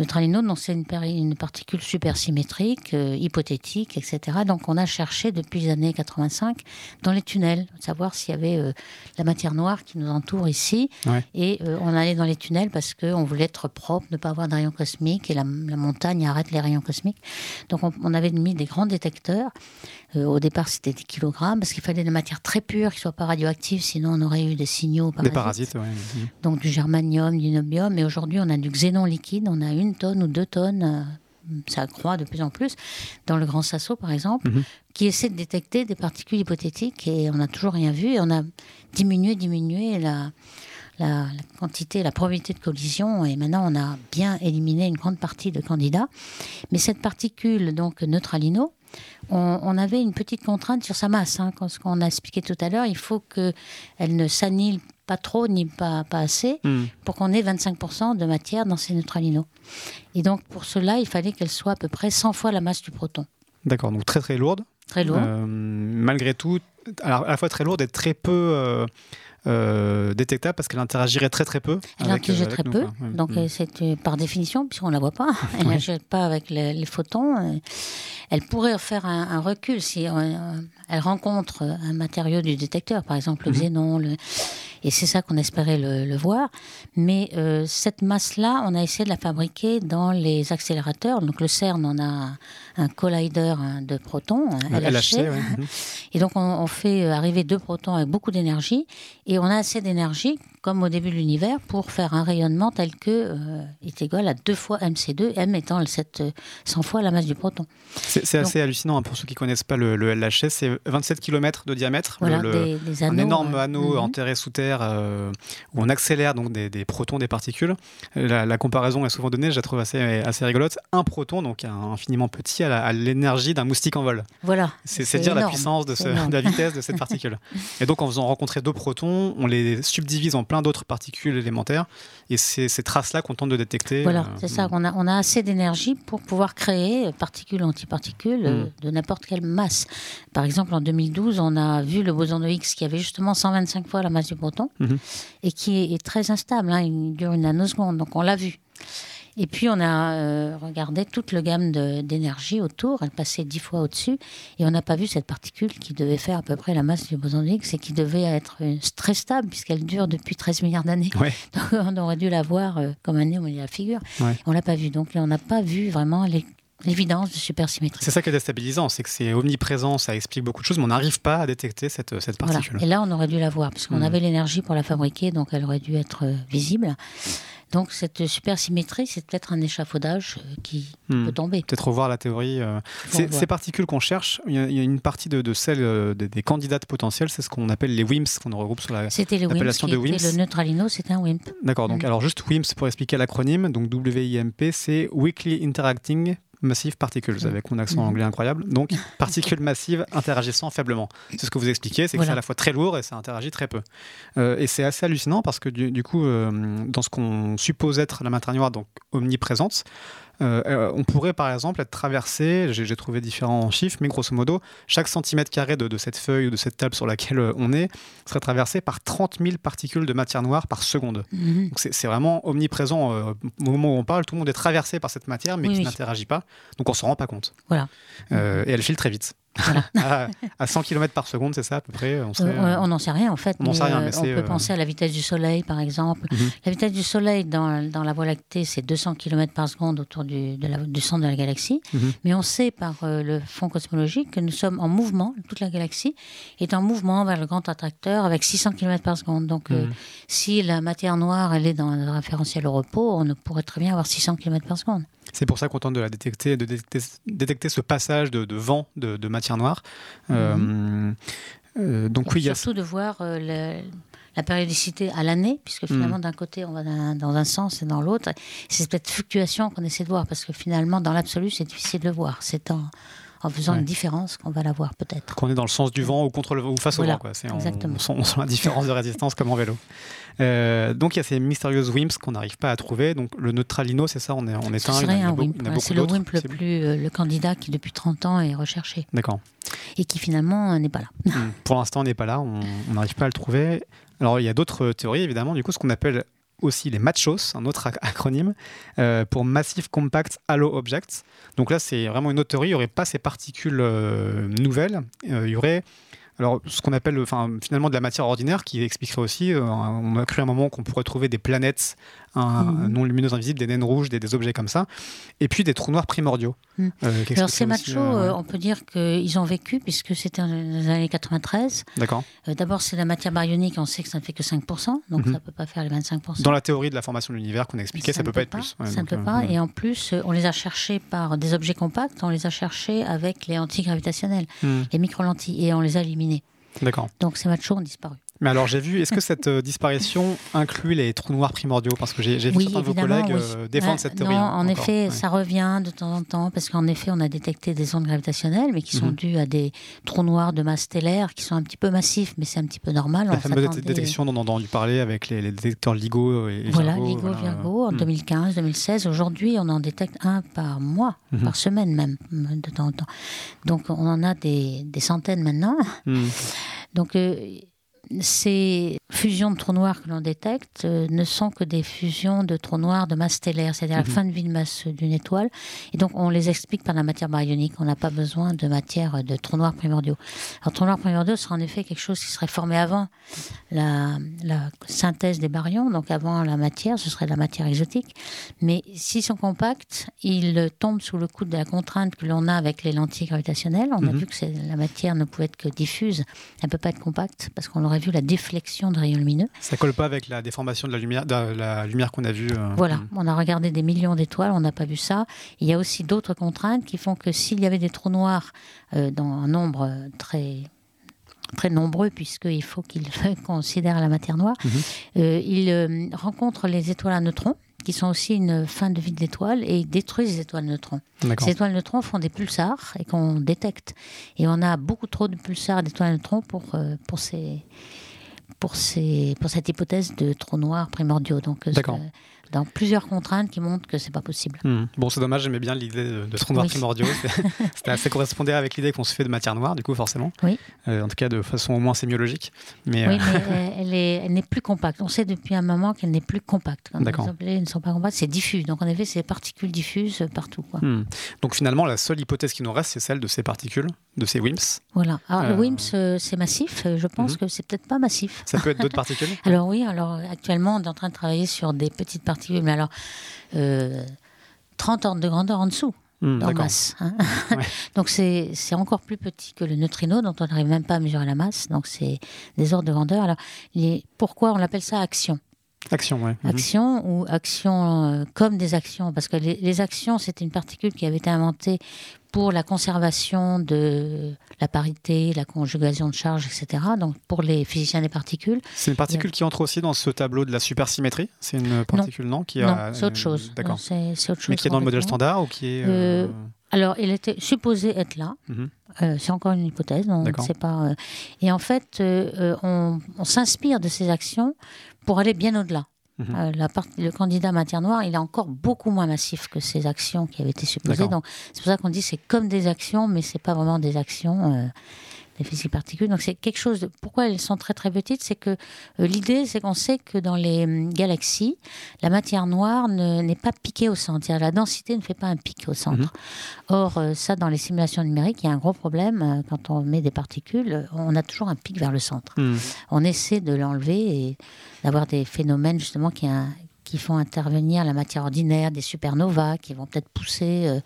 Neutralino, c'est une, une, particule supersymétrique, euh, hypothétique, etc. Donc on a cherché depuis les années 85 dans les tunnels, savoir s'il y avait euh, la matière noire qui nous entoure ici. Et euh, on allait dans les tunnels parce qu'on voulait être propre, ne pas avoir de rayons cosmiques, et la, montagne arrête les rayons cosmiques. Donc on, avait mis des grands détecteurs. au départ, c'était des kilogrammes, parce qu'il fallait des matières très pures qui ne soient pas radioactives, sinon on aurait eu des signaux parasites. Des parasites, oui. Donc du germanium, du nobium, et aujourd'hui on a du xénon liquide, on a une tonne ou deux tonnes, euh, ça croît de plus en plus, dans le Grand Sasso par exemple, mhm. qui essaie de détecter des particules hypothétiques et on n'a toujours rien vu et on a diminué, diminué la, la, quantité, la probabilité de collision et maintenant on a bien éliminé une grande partie de candidats. Mais cette particule, donc neutralino, on, avait une petite contrainte sur sa masse. Hein, ce qu'on a expliqué tout à l'heure, il faut qu'elle ne s'annule pas trop ni pas, pas assez, hmm. pour qu'on ait 25% de matière dans ces neutralinos. Et donc pour cela, il fallait qu'elle soit à peu près 100 fois la masse du proton. D'accord, donc très très lourde. Très lourde. Euh, malgré tout, alors à la fois très lourde et très peu euh, euh, détectable parce qu'elle interagirait très très peu. Elle interagit très peu, donc hmm. c'est par définition, puisqu'on ne la voit pas, elle n'agit pas avec les, photons. Elle pourrait faire un, recul si elle rencontre un matériau du détecteur, par exemple le mhm. xénon. Le, Et c'est ça qu'on espérait le, voir. Mais euh, cette masse-là, on a essayé de la fabriquer dans les accélérateurs. Donc le CERN, on a un collider de protons, un LHC. Mhm. Et donc on, fait arriver deux protons avec beaucoup d'énergie. Et on a assez d'énergie, comme au début de l'univers, pour faire un rayonnement tel que euh, est égal à deux fois mc2, m étant 7, 100 fois la masse du proton. C'est assez hallucinant hein, pour ceux qui ne connaissent pas le, LHC. C'est 27 km de diamètre. un énorme euh, anneau mhm. enterré sous terre euh, où on accélère donc des, protons, des particules. La, comparaison est souvent donnée, je la trouve assez, assez rigolote. Un proton, donc infiniment petit, à l'énergie d'un moustique en vol. Voilà. C'est dire la puissance de, de, la vitesse de cette particule. Et donc en faisant rencontrer deux protons, on les subdivise en plein d'autres particules élémentaires. Et c'est ces traces-là qu'on tente de détecter. Voilà, euh, c'est ça. On a, on a assez d'énergie pour pouvoir créer particules, antiparticules euh, mm. de n'importe quelle masse. Par exemple, en 2012, on a vu le boson de Higgs qui avait justement 125 fois la masse du proton mm-hmm. et qui est, très instable. Hein. il dure une nanoseconde. Donc on l'a vu. Et puis on a euh, regardé toute la gamme d'énergie autour, elle passait dix fois au-dessus, et on n'a pas vu cette particule qui devait faire à peu près la masse du boson de Higgs et qui devait être euh, très stable puisqu'elle dure depuis 13 milliards d'années. Donc on aurait dû la voir euh, comme un nez au la figure. On On l'a pas vu, donc on n'a pas vu vraiment l'évidence de supersymétrie. C'est ça qui est déstabilisant, c'est que c'est omniprésent, ça explique beaucoup de choses, mais on n'arrive pas à détecter cette, cette particule. Et là, on aurait dû la voir, parce qu'on hmm. avait l'énergie pour la fabriquer, donc elle aurait dû être visible. Donc cette supersymétrie, c'est peut-être un échafaudage euh, qui hmm. peut tomber. Peut-être revoir la théorie. Euh. Ces particules qu'on cherche, il y, a, une partie de, celles euh, des, candidates potentielles, c'est ce qu'on appelle les WIMPs, qu'on regroupe sur la C'était les WIMPs, de WIMPs. Le neutralino, c'est un WIMP. D'accord, donc hmm. alors juste WIMPs pour expliquer l'acronyme, donc WIMP, c'est Weakly Interacting Massive Particles, avec mon accent anglais incroyable. Donc, particules massives interagissant faiblement. C'est ce que vous expliquez, c'est que c'est à la fois très lourd et ça interagit très peu. Euh, et c'est assez hallucinant parce que du, coup, euh, dans ce qu'on suppose être la matière noire, donc omniprésente, euh, euh, on pourrait par exemple être traversé, j'ai trouvé différents chiffres, mais grosso modo, chaque centimètre carré de, cette feuille ou de cette table sur laquelle euh, on est serait traversé par 30 000 particules de matière noire par seconde. Mhm. C'est vraiment omniprésent. au moment où on parle, tout le monde est traversé par cette matière, mais qui n'interagit pas. Donc on ne s'en rend pas compte. Voilà. et elle file très vite. à, 100 km par seconde, c'est ça à peu près On n'en sait rien en fait. On, peut penser à la vitesse du Soleil par exemple. Mhm. La vitesse du Soleil dans, dans la Voie lactée, c'est 200 km par seconde autour du, de la, du centre de la galaxie. Mhm. Mais on sait par euh, le fond cosmologique que nous sommes en mouvement, toute la galaxie est en mouvement vers le grand attracteur avec 600 km par seconde. Donc euh, mhm. si la matière noire elle est dans le référentiel au repos, on pourrait très bien avoir 600 km par seconde. C'est pour ça qu'on tente de la détecter, de détecter, ce passage de, vent de, matière noire. Mhm. Euh, euh, donc oui, surtout de voir euh, la périodicité à l'année, puisque finalement mhm. d'un côté on va dans un sens et dans l'autre. C'est cette fluctuation qu'on essaie de voir, parce que finalement dans l'absolu c'est difficile de le voir. C'est en, en faisant une différence qu'on va la voir peut-être. Qu'on est dans le sens du vent ou contre le ou face au vent. Quoi. exactement. On, sent, la différence de résistance comme en vélo. Euh, donc il y a ces mystérieuses WIMPs qu'on n'arrive pas à trouver. Donc le neutralino, c'est ça, on est, on est un. C'est le WIMP le plus, euh, le candidat qui depuis 30 ans est recherché. D'accord. Et qui finalement n'est pas là. Hmm. Pour l'instant, on n'est pas là, on n'arrive pas à le trouver. Alors il y a d'autres théories évidemment, du coup ce qu'on appelle aussi les MACHOS, un autre acronyme, euh, pour Massive Compact Halo Objects. Donc là, c'est vraiment une autre théorie. Il n'y aurait pas ces particules euh, nouvelles. Euh, il y aurait alors, ce qu'on appelle enfin, finalement de la matière ordinaire, qui expliquerait aussi, on a cru à un moment qu'on pourrait trouver des planètes un, mhm. non lumineux invisible, des naines rouges, des, objets comme ça, et puis des trous noirs primordiaux. Mhm. Euh, Alors ces machos, euh, euh, on peut dire qu'ils ont vécu puisque c'était dans les années 93. D'accord. D'abord c'est la matière baryonique, on sait que ça ne fait que 5%, donc mhm. ça ne peut pas faire les 25%. Dans la théorie de la formation de l'univers qu'on a expliqué, ça ne peut pas être plus. ça ne peut pas, et en plus on les a cherchés par des objets compacts, on les a cherchés avec les antigravitationnels, les micro-lentilles, et on les a éliminés. D'accord. Donc ces machos ont disparu. Mais alors j'ai vu, est-ce que cette euh, disparition inclut les trous noirs primordiaux? Parce que j'ai vu certains de vos collègues euh, défendre cette théorie. Non, en effet, ça revient de temps en temps, parce qu'en effet, on a détecté des ondes gravitationnelles, mais qui sont mhm. dues à des trous noirs de masse stellaire, qui sont un petit peu massifs, mais c'est un petit peu normal. La fameuse détection dont on a entendu parler avec les, détecteurs LIGO et, Voilà, LIGO, Virgo, en 2015, mhm. 2016. Aujourd'hui, on en détecte un par mois, mhm. par semaine même, de temps en temps. Donc on en a des, des centaines maintenant. Donc... Euh, ces fusions de trous noirs que l'on détecte euh, ne sont que des fusions de trous noirs de masse stellaire, c'est-à-dire la Mhm. fin de vie de masse d'une étoile. Et donc, on les explique par la matière baryonique. On n'a pas besoin de matière de trous noirs primordiaux. Alors, trous noirs primordiaux sera en effet quelque chose qui serait formé avant la, la synthèse des baryons, donc avant la matière, ce serait de la matière exotique. Mais s'ils sont compacts, ils tombent sous le coup de la contrainte que l'on a avec les lentilles gravitationnelles. On a Mhm. vu que la matière ne pouvait être que diffuse, elle ne peut pas être compacte, parce qu'on aurait vu la déflexion de rayons lumineux. Ça colle pas avec la déformation de la lumière, de la lumière qu'on a vue. euh, Voilà, mm. on a regardé des millions d'étoiles, on n'a pas vu ça. Il y a aussi d'autres contraintes qui font que s'il y avait des trous noirs euh, dans un nombre euh, très très nombreux puisqu'il faut qu'ils considèrent la matière noire, Mhm. euh, ils rencontrent les étoiles à neutrons qui sont aussi une fin de vie de l'étoile et ils détruisent les étoiles neutrons. Ces étoiles neutrons font des pulsars et qu'on détecte. Et on a beaucoup trop de pulsars d'étoiles neutrons pour, euh, pour, ces, pour, ces, pour cette hypothèse de trous noirs primordiaux. Donc, euh, D'accord. Dans plusieurs contraintes qui montrent que c'est pas possible. Hmm. Bon, c'est dommage, j'aimais bien l'idée de, de trous noirs Oui. primordiaux. Assez correspondait avec l'idée qu'on se fait de matière noire, du coup, forcément. Oui. Euh, en tout cas, de façon au moins sémiologique. Mais, Oui, euh, mais elle est- elle n'est plus compacte. On sait depuis un moment qu'elle n'est plus compacte. Quand D'accord. les objets ne sont pas compacts, c'est diffus. Donc en effet, c'est des particules diffuses partout. Quoi. hmm. Donc finalement, la seule hypothèse qui nous reste, c'est celle de ces particules, de ces WIMPs. Voilà. Alors, Euh. le WIMPs, euh, c'est massif. Je pense Mhm. que c'est peut-être pas massif. Ça peut être d'autres particules Alors oui, alors actuellement, on est en train de travailler sur des petites particules, mais alors euh, 30 ordres de grandeur en dessous. Hmm, en masse. hein. Ouais. donc c'est c'est encore plus petit que le neutrino, dont on n'arrive même pas à mesurer la masse. Donc c'est des ordres de grandeur. Alors les- pourquoi on l'appelle ça action? Action, ouais. Mhm. Action ou action euh, comme des actions? Parce que les, les actions, c'était une particule qui avait été inventée pour la conservation de la parité, la conjugation de charges, etc. Donc pour les physiciens des particules. C'est une particule qui entre aussi dans ce tableau de la supersymétrie C'est une particule, non, qui non, a, c'est autre chose. D'accord. C'est autre chose. Mais qui est dans le modèle standard ou qui est. euh, Euh, Alors, il était supposé être là. Mhm. Euh, c'est encore une hypothèse, on ne sait pas. Et en fait, on, on s'inspire de ces actions pour aller bien au-delà. Mhm. Euh, la part- le candidat matière noire, il est encore beaucoup moins massif que ces actions qui avaient été supposées. Donc, c'est pour ça qu'on dit c'est comme des actions, mais c'est pas vraiment des actions. euh, des particules. Donc c'est quelque chose. De... Pourquoi elles sont très très petites, c'est que euh, l'idée, c'est qu'on sait que dans les hum, galaxies, la matière noire ne- n'est pas piquée au centre. La densité ne fait pas un pic au centre. Mhm. Or, euh, ça, dans les simulations numériques, il y a un gros problème. euh, Quand on met des particules, on a toujours un pic vers le centre. hmm. On essaie de l'enlever et d'avoir des phénomènes justement qui, font intervenir la matière ordinaire, des supernovas qui vont peut-être pousser euh,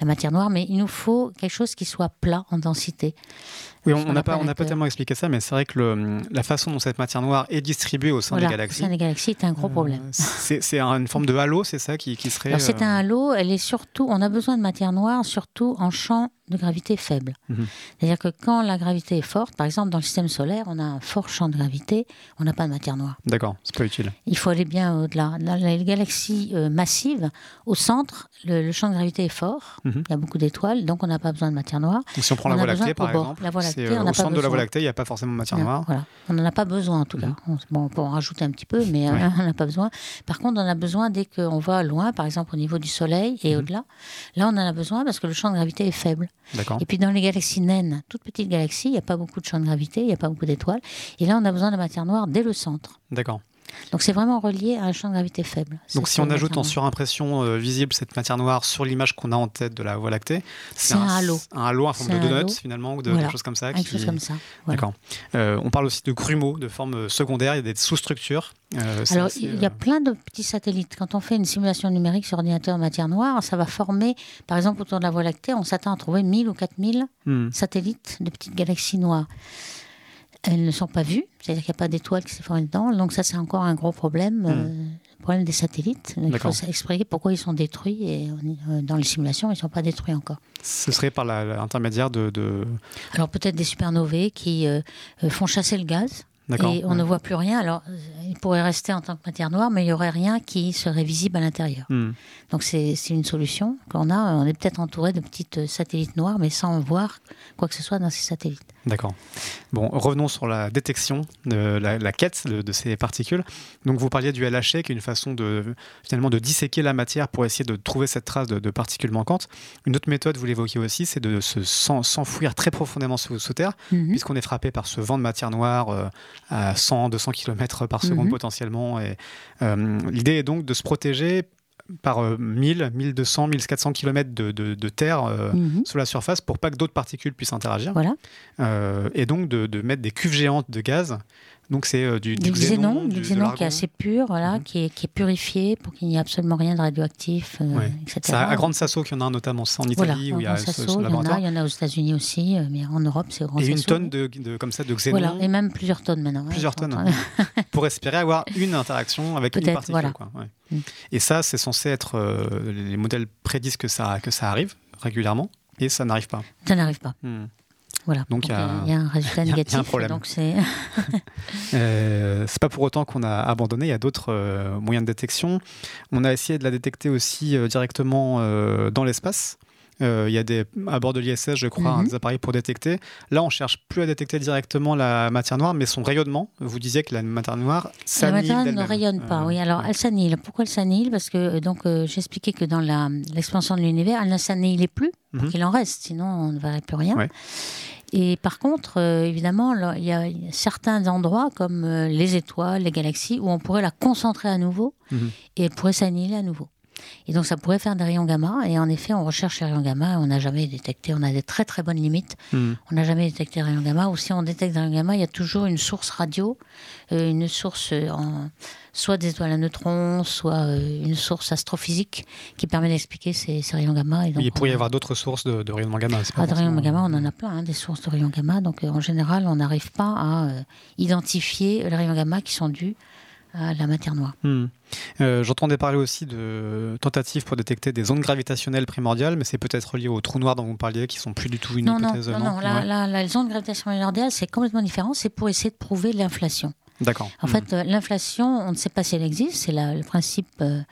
la matière noire, mais il nous faut quelque chose qui soit plat en densité. Oui, on n'a pas, on pas tellement expliqué ça, mais c'est vrai que le- la façon dont cette matière noire est distribuée au sein Voilà, des au galaxies. sein des galaxies, c'est un gros euh, problème. C'est c'est un- une forme de halo, c'est ça qui, qui serait. C'est euh, un halo, elle est surtout, on a besoin de matière noire surtout en champ de gravité faible. Mhm. C'est-à-dire que quand la gravité est forte, par exemple dans le système solaire, on a un fort champ de gravité, on n'a pas de matière noire. D'accord, c'est pas utile. Il faut aller bien au-delà. Dans les galaxies euh, massives, au centre, le, le champ de gravité est fort, Mhm. il y a beaucoup d'étoiles, donc on n'a pas besoin de matière noire. Donc si on prend On la Voie lactée, par bord. exemple, La Voie lactée, euh, on n'a au pas centre de la Voie lactée, il n'y a pas forcément de matière Non, noire. Voilà. On n'en a pas besoin en tout cas. Mhm. On, bon, on peut en rajouter un petit peu, mais euh, Ouais. on n'en a pas besoin. Par contre, on en a besoin dès qu'on va loin, par exemple au niveau du Soleil et au-delà. Là, on en a besoin parce que le champ de gravité est faible. Et puis dans les galaxies naines, toutes petites galaxies, il n'y a pas beaucoup de champ de gravité, il n'y a pas beaucoup d'étoiles. Et là, on a besoin de matière noire dès le centre. D'accord. Donc c'est vraiment relié à un champ de gravité faible. Donc si on ajoute en surimpression euh, visible cette matière noire sur l'image qu'on a en tête de la Voie lactée, C'est un halo. Un halo en forme de un donut finalement, ou de Voilà. quelque chose comme ça. Qui- chose comme ça. voilà. D'accord. Euh, on parle aussi de grumeaux, de forme euh, secondaire, il y a des sous-structures. Euh, Alors, assez, il y a plein de petits satellites. Quand on fait une simulation numérique sur ordinateur en matière noire, ça va former, par exemple, autour de la Voie lactée, on s'attend à trouver 1000 ou 4000 hmm. satellites de petites galaxies noires. Elles ne sont pas vues, c'est-à-dire qu'il n'y a pas d'étoiles qui s'est formée dedans. Donc ça, c'est encore un gros problème, euh, le problème des satellites. Il faut Hmm. Expliquer pourquoi ils sont détruits et euh, dans les simulations, ils ne sont pas détruits encore. Ce serait par l'intermédiaire de, de- Alors peut-être des supernovae qui euh, font chasser le gaz et on ne voit plus rien. Alors il pourrait rester en tant que matière noire, mais il n'y aurait rien qui serait visible à l'intérieur. Hmm. Donc c'est une solution qu'on a. On est peut-être entouré de petites satellites noirs, mais sans voir quoi que ce soit dans ces satellites. D'accord. Bon, revenons sur la détection, de la, la quête de, de ces particules. Donc, vous parliez du LHC, qui est une façon de finalement de disséquer la matière pour essayer de trouver cette trace de, de particules manquantes. Une autre méthode, vous l'évoquiez aussi, c'est de se s'en- s'enfouir très profondément sous, sous terre, Mhm. puisqu'on est frappé par ce vent de matière noire euh, à 100, 200 km par seconde Mhm. potentiellement. Et euh, l'idée est donc de se protéger par euh, 1000, 1200, 1400 km de, de- de terre euh, Mhm. sous la surface pour pas que d'autres particules puissent interagir. Voilà. Euh, et donc de, de mettre des cuves géantes de gaz. Donc c'est euh, du, Du xénon, du- xénon qui est assez pur, voilà, Mhm. qui, est, qui est purifié pour qu'il n'y ait absolument rien de radioactif, euh, Ouais. etc. C'est à, Grande Sasso qu'il y en a notamment, en Voilà, Italie où il y a Grand ce, Sasso, ce il y en a, il y en a aux États-Unis aussi, euh, mais en Europe, c'est au Grand Et une Sasso. tonne de, de- comme ça de xénon Voilà, et même plusieurs tonnes maintenant. Plusieurs tonnes. on- pour espérer avoir une interaction avec une particule. voilà. quoi, ouais. Mm. Et ça, c'est censé être. euh, les modèles prédisent que ça, que ça arrive régulièrement et ça n'arrive pas. Ça n'arrive pas. Mm. Voilà. Donc, il y a- il y, a un résultat y a- a un négatif. problème. Donc c'est Euh, c'est pas pour autant qu'on a abandonné. Il y a d'autres euh, moyens de détection. On a essayé de la détecter aussi euh, directement euh, dans l'espace. Il y a des, à bord de l'ISS, je crois, Mhm. des appareils pour détecter. Là, on cherche plus à détecter directement la matière noire, mais son rayonnement. Vous disiez que la matière noire la s'annihile matière ne d'elle-même. rayonne pas. Oui, alors elle s'annihile. Pourquoi elle s'annihile? Parce que donc j'expliquais que dans la- l'expansion de l'univers, elle ne s'annihilait plus pour Mhm. qu'il en reste, sinon on ne verrait plus rien. Ouais. Et par contre, euh, évidemment, là, il y a certains endroits comme euh, les étoiles, les galaxies, où on pourrait la concentrer à nouveau Mhm. et elle pourrait s'annihiler à nouveau. Et donc ça pourrait faire des rayons gamma. Et en effet, on recherche les rayons gamma. On n'a jamais détecté. On a des très très bonnes limites. Mhm. On n'a jamais détecté les rayons gamma. Ou si on détecte des rayons gamma, il y a toujours une source radio, euh, une source euh, en, soit des étoiles à neutrons, soit euh, une source astrophysique qui permet d'expliquer ces, ces rayons gamma. Et donc, il pourrait y avoir d'autres sources de, de rayonnement gamma. pas ah, de rayons gamma, on en a plein, hein, des sources de rayons gamma. Donc, en général, on n'arrive pas à euh, identifier les rayons gamma qui sont dus à la matière noire. Hmm. Euh, J'entendais parler aussi de tentatives pour détecter des ondes gravitationnelles primordiales, mais c'est peut-être lié aux trous noirs dont vous parliez, qui sont plus du tout une non, non, hypothèse. non, non, la, Ouais. la, la zone gravitationnelle primordiale, c'est complètement différent. C'est pour essayer de prouver l'inflation. D'accord. En Hmm. fait, euh, l'inflation, on ne sait pas si elle existe. C'est le principe, euh,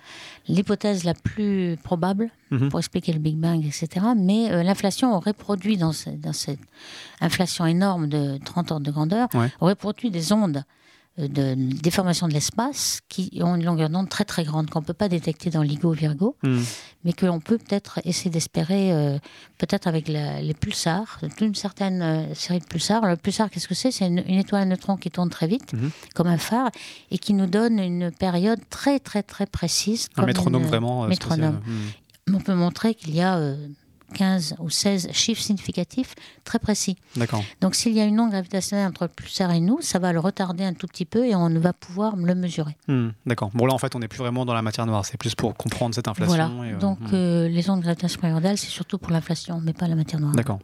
l'hypothèse la plus probable Mhm. pour expliquer le Big Bang, etc. Mais euh, l'inflation aurait produit dans, ce- dans cette inflation énorme de 30 ordres de grandeur, Ouais. aurait produit des ondes de déformation de l'espace qui ont une longueur d'onde très très grande qu'on ne peut pas détecter dans LIGO Virgo, Hmm. mais que l'on peut peut-être essayer d'espérer, euh, peut-être avec la- les pulsars, toute une certaine euh, série de pulsars. Le pulsar, qu'est-ce que c'est? C'est une, une étoile à neutrons qui tourne très vite, Mhm. comme un phare, et qui nous donne une période très très très précise. Un comme métronome une- vraiment. euh, métronome. Hmm. On peut montrer qu'il y a euh, 15 ou 16 chiffres significatifs très précis. D'accord. Donc s'il y a une onde gravitationnelle entre le pulsar et nous, ça va le retarder un tout petit peu et on va pouvoir le mesurer. Hmm. D'accord. Bon, là, en fait, on n'est plus vraiment dans la matière noire. C'est plus pour comprendre cette inflation. Voilà. et, euh, Donc hmm. euh, les ondes gravitationnelles primordiales, c'est surtout pour l'inflation, mais pas la matière noire. D'accord.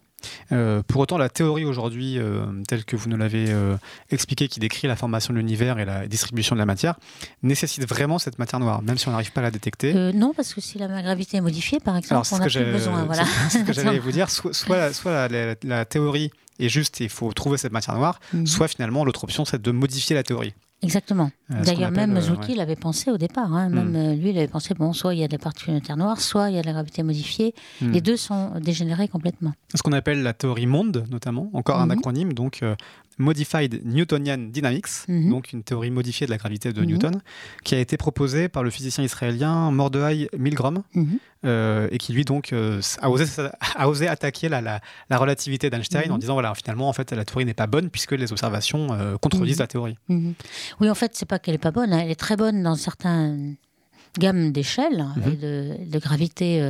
Euh, pour autant, la théorie aujourd'hui, euh, telle que vous nous l'avez euh, expliquée, qui décrit la formation de l'univers et la distribution de la matière, nécessite vraiment cette matière noire, même si on n'arrive pas à la détecter. Non, parce que si la gravité est modifiée, par exemple, Alors, on ce n'a plus besoin. Voilà. c'est- ce que j'allais vous dire. Soit, soit, la, soit la- la- la théorie est juste et il faut trouver cette matière noire, Mhm. soit finalement l'autre option c'est de modifier la théorie. Exactement. Qu'on D'ailleurs, même euh, Zouki ouais. l'avait pensé au départ. hein. Même Mm. euh, lui, il avait pensé, bon, soit il y a des particules de terre noire, soit il y a de la gravité modifiée. Mm. Les deux sont dégénérés complètement. Ce qu'on appelle la théorie monde, notamment, encore un Mhm. acronyme, donc euh, Modified Newtonian Dynamics, Mhm. donc une théorie modifiée de la gravité de Mhm. Newton, qui a été proposée par le physicien israélien Mordehai Milgrom. Euh, et qui lui donc euh, a, osé, a osé attaquer la, la- la relativité d'Einstein Mhm. en disant voilà finalement en fait la théorie n'est pas bonne puisque les observations euh, contredisent Mhm. la théorie. Mhm. Oui, en fait, c'est pas qu'elle est pas bonne, hein. elle est très bonne dans certaines gammes d'échelle Mhm. et de, de gravité.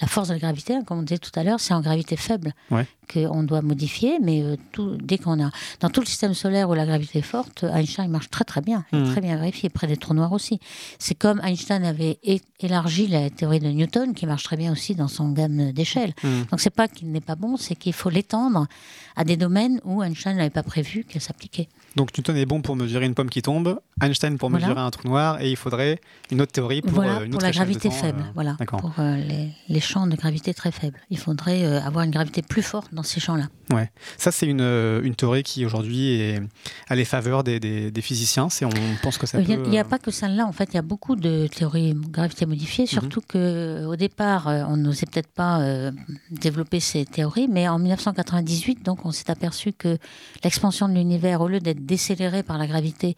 la force de la gravité, hein, comme on disait tout à l'heure, c'est en gravité faible Ouais. Qu'on doit modifier, mais euh, tout, dès qu'on a dans tout le système solaire où la gravité est forte, Einstein marche très très bien, il est Mhm. très bien vérifié, près des trous noirs aussi. C'est comme Einstein avait élargi la théorie de Newton, qui marche très bien aussi dans son gamme d'échelle. Mhm. Donc c'est pas qu'il n'est pas bon, c'est qu'il faut l'étendre à des domaines où Einstein n'avait pas prévu qu'elle s'appliquait. Donc Newton est bon pour mesurer une pomme qui tombe, Einstein pour Voilà. mesurer un trou noir, et il faudrait une autre théorie pour voilà, euh, une pour autre la gravité temps, faible, euh, voilà, pour euh, les, les champs de gravité très faibles. Il faudrait euh, avoir une gravité plus forte dans ces champs-là. Ça, c'est une, euh, une théorie qui aujourd'hui à les faveurs des, des- des physiciens. C'est, on pense que ça Il n'y a, peut. a euh, pas que celle-là, en fait, il y a beaucoup de théories gravité modifiée, surtout Mhm. que euh, au départ, euh, on n'osait peut-être pas euh, développer ces théories, mais en 1998, donc, on s'est aperçu que l'expansion de l'univers, au lieu d'être décélérée par la gravité,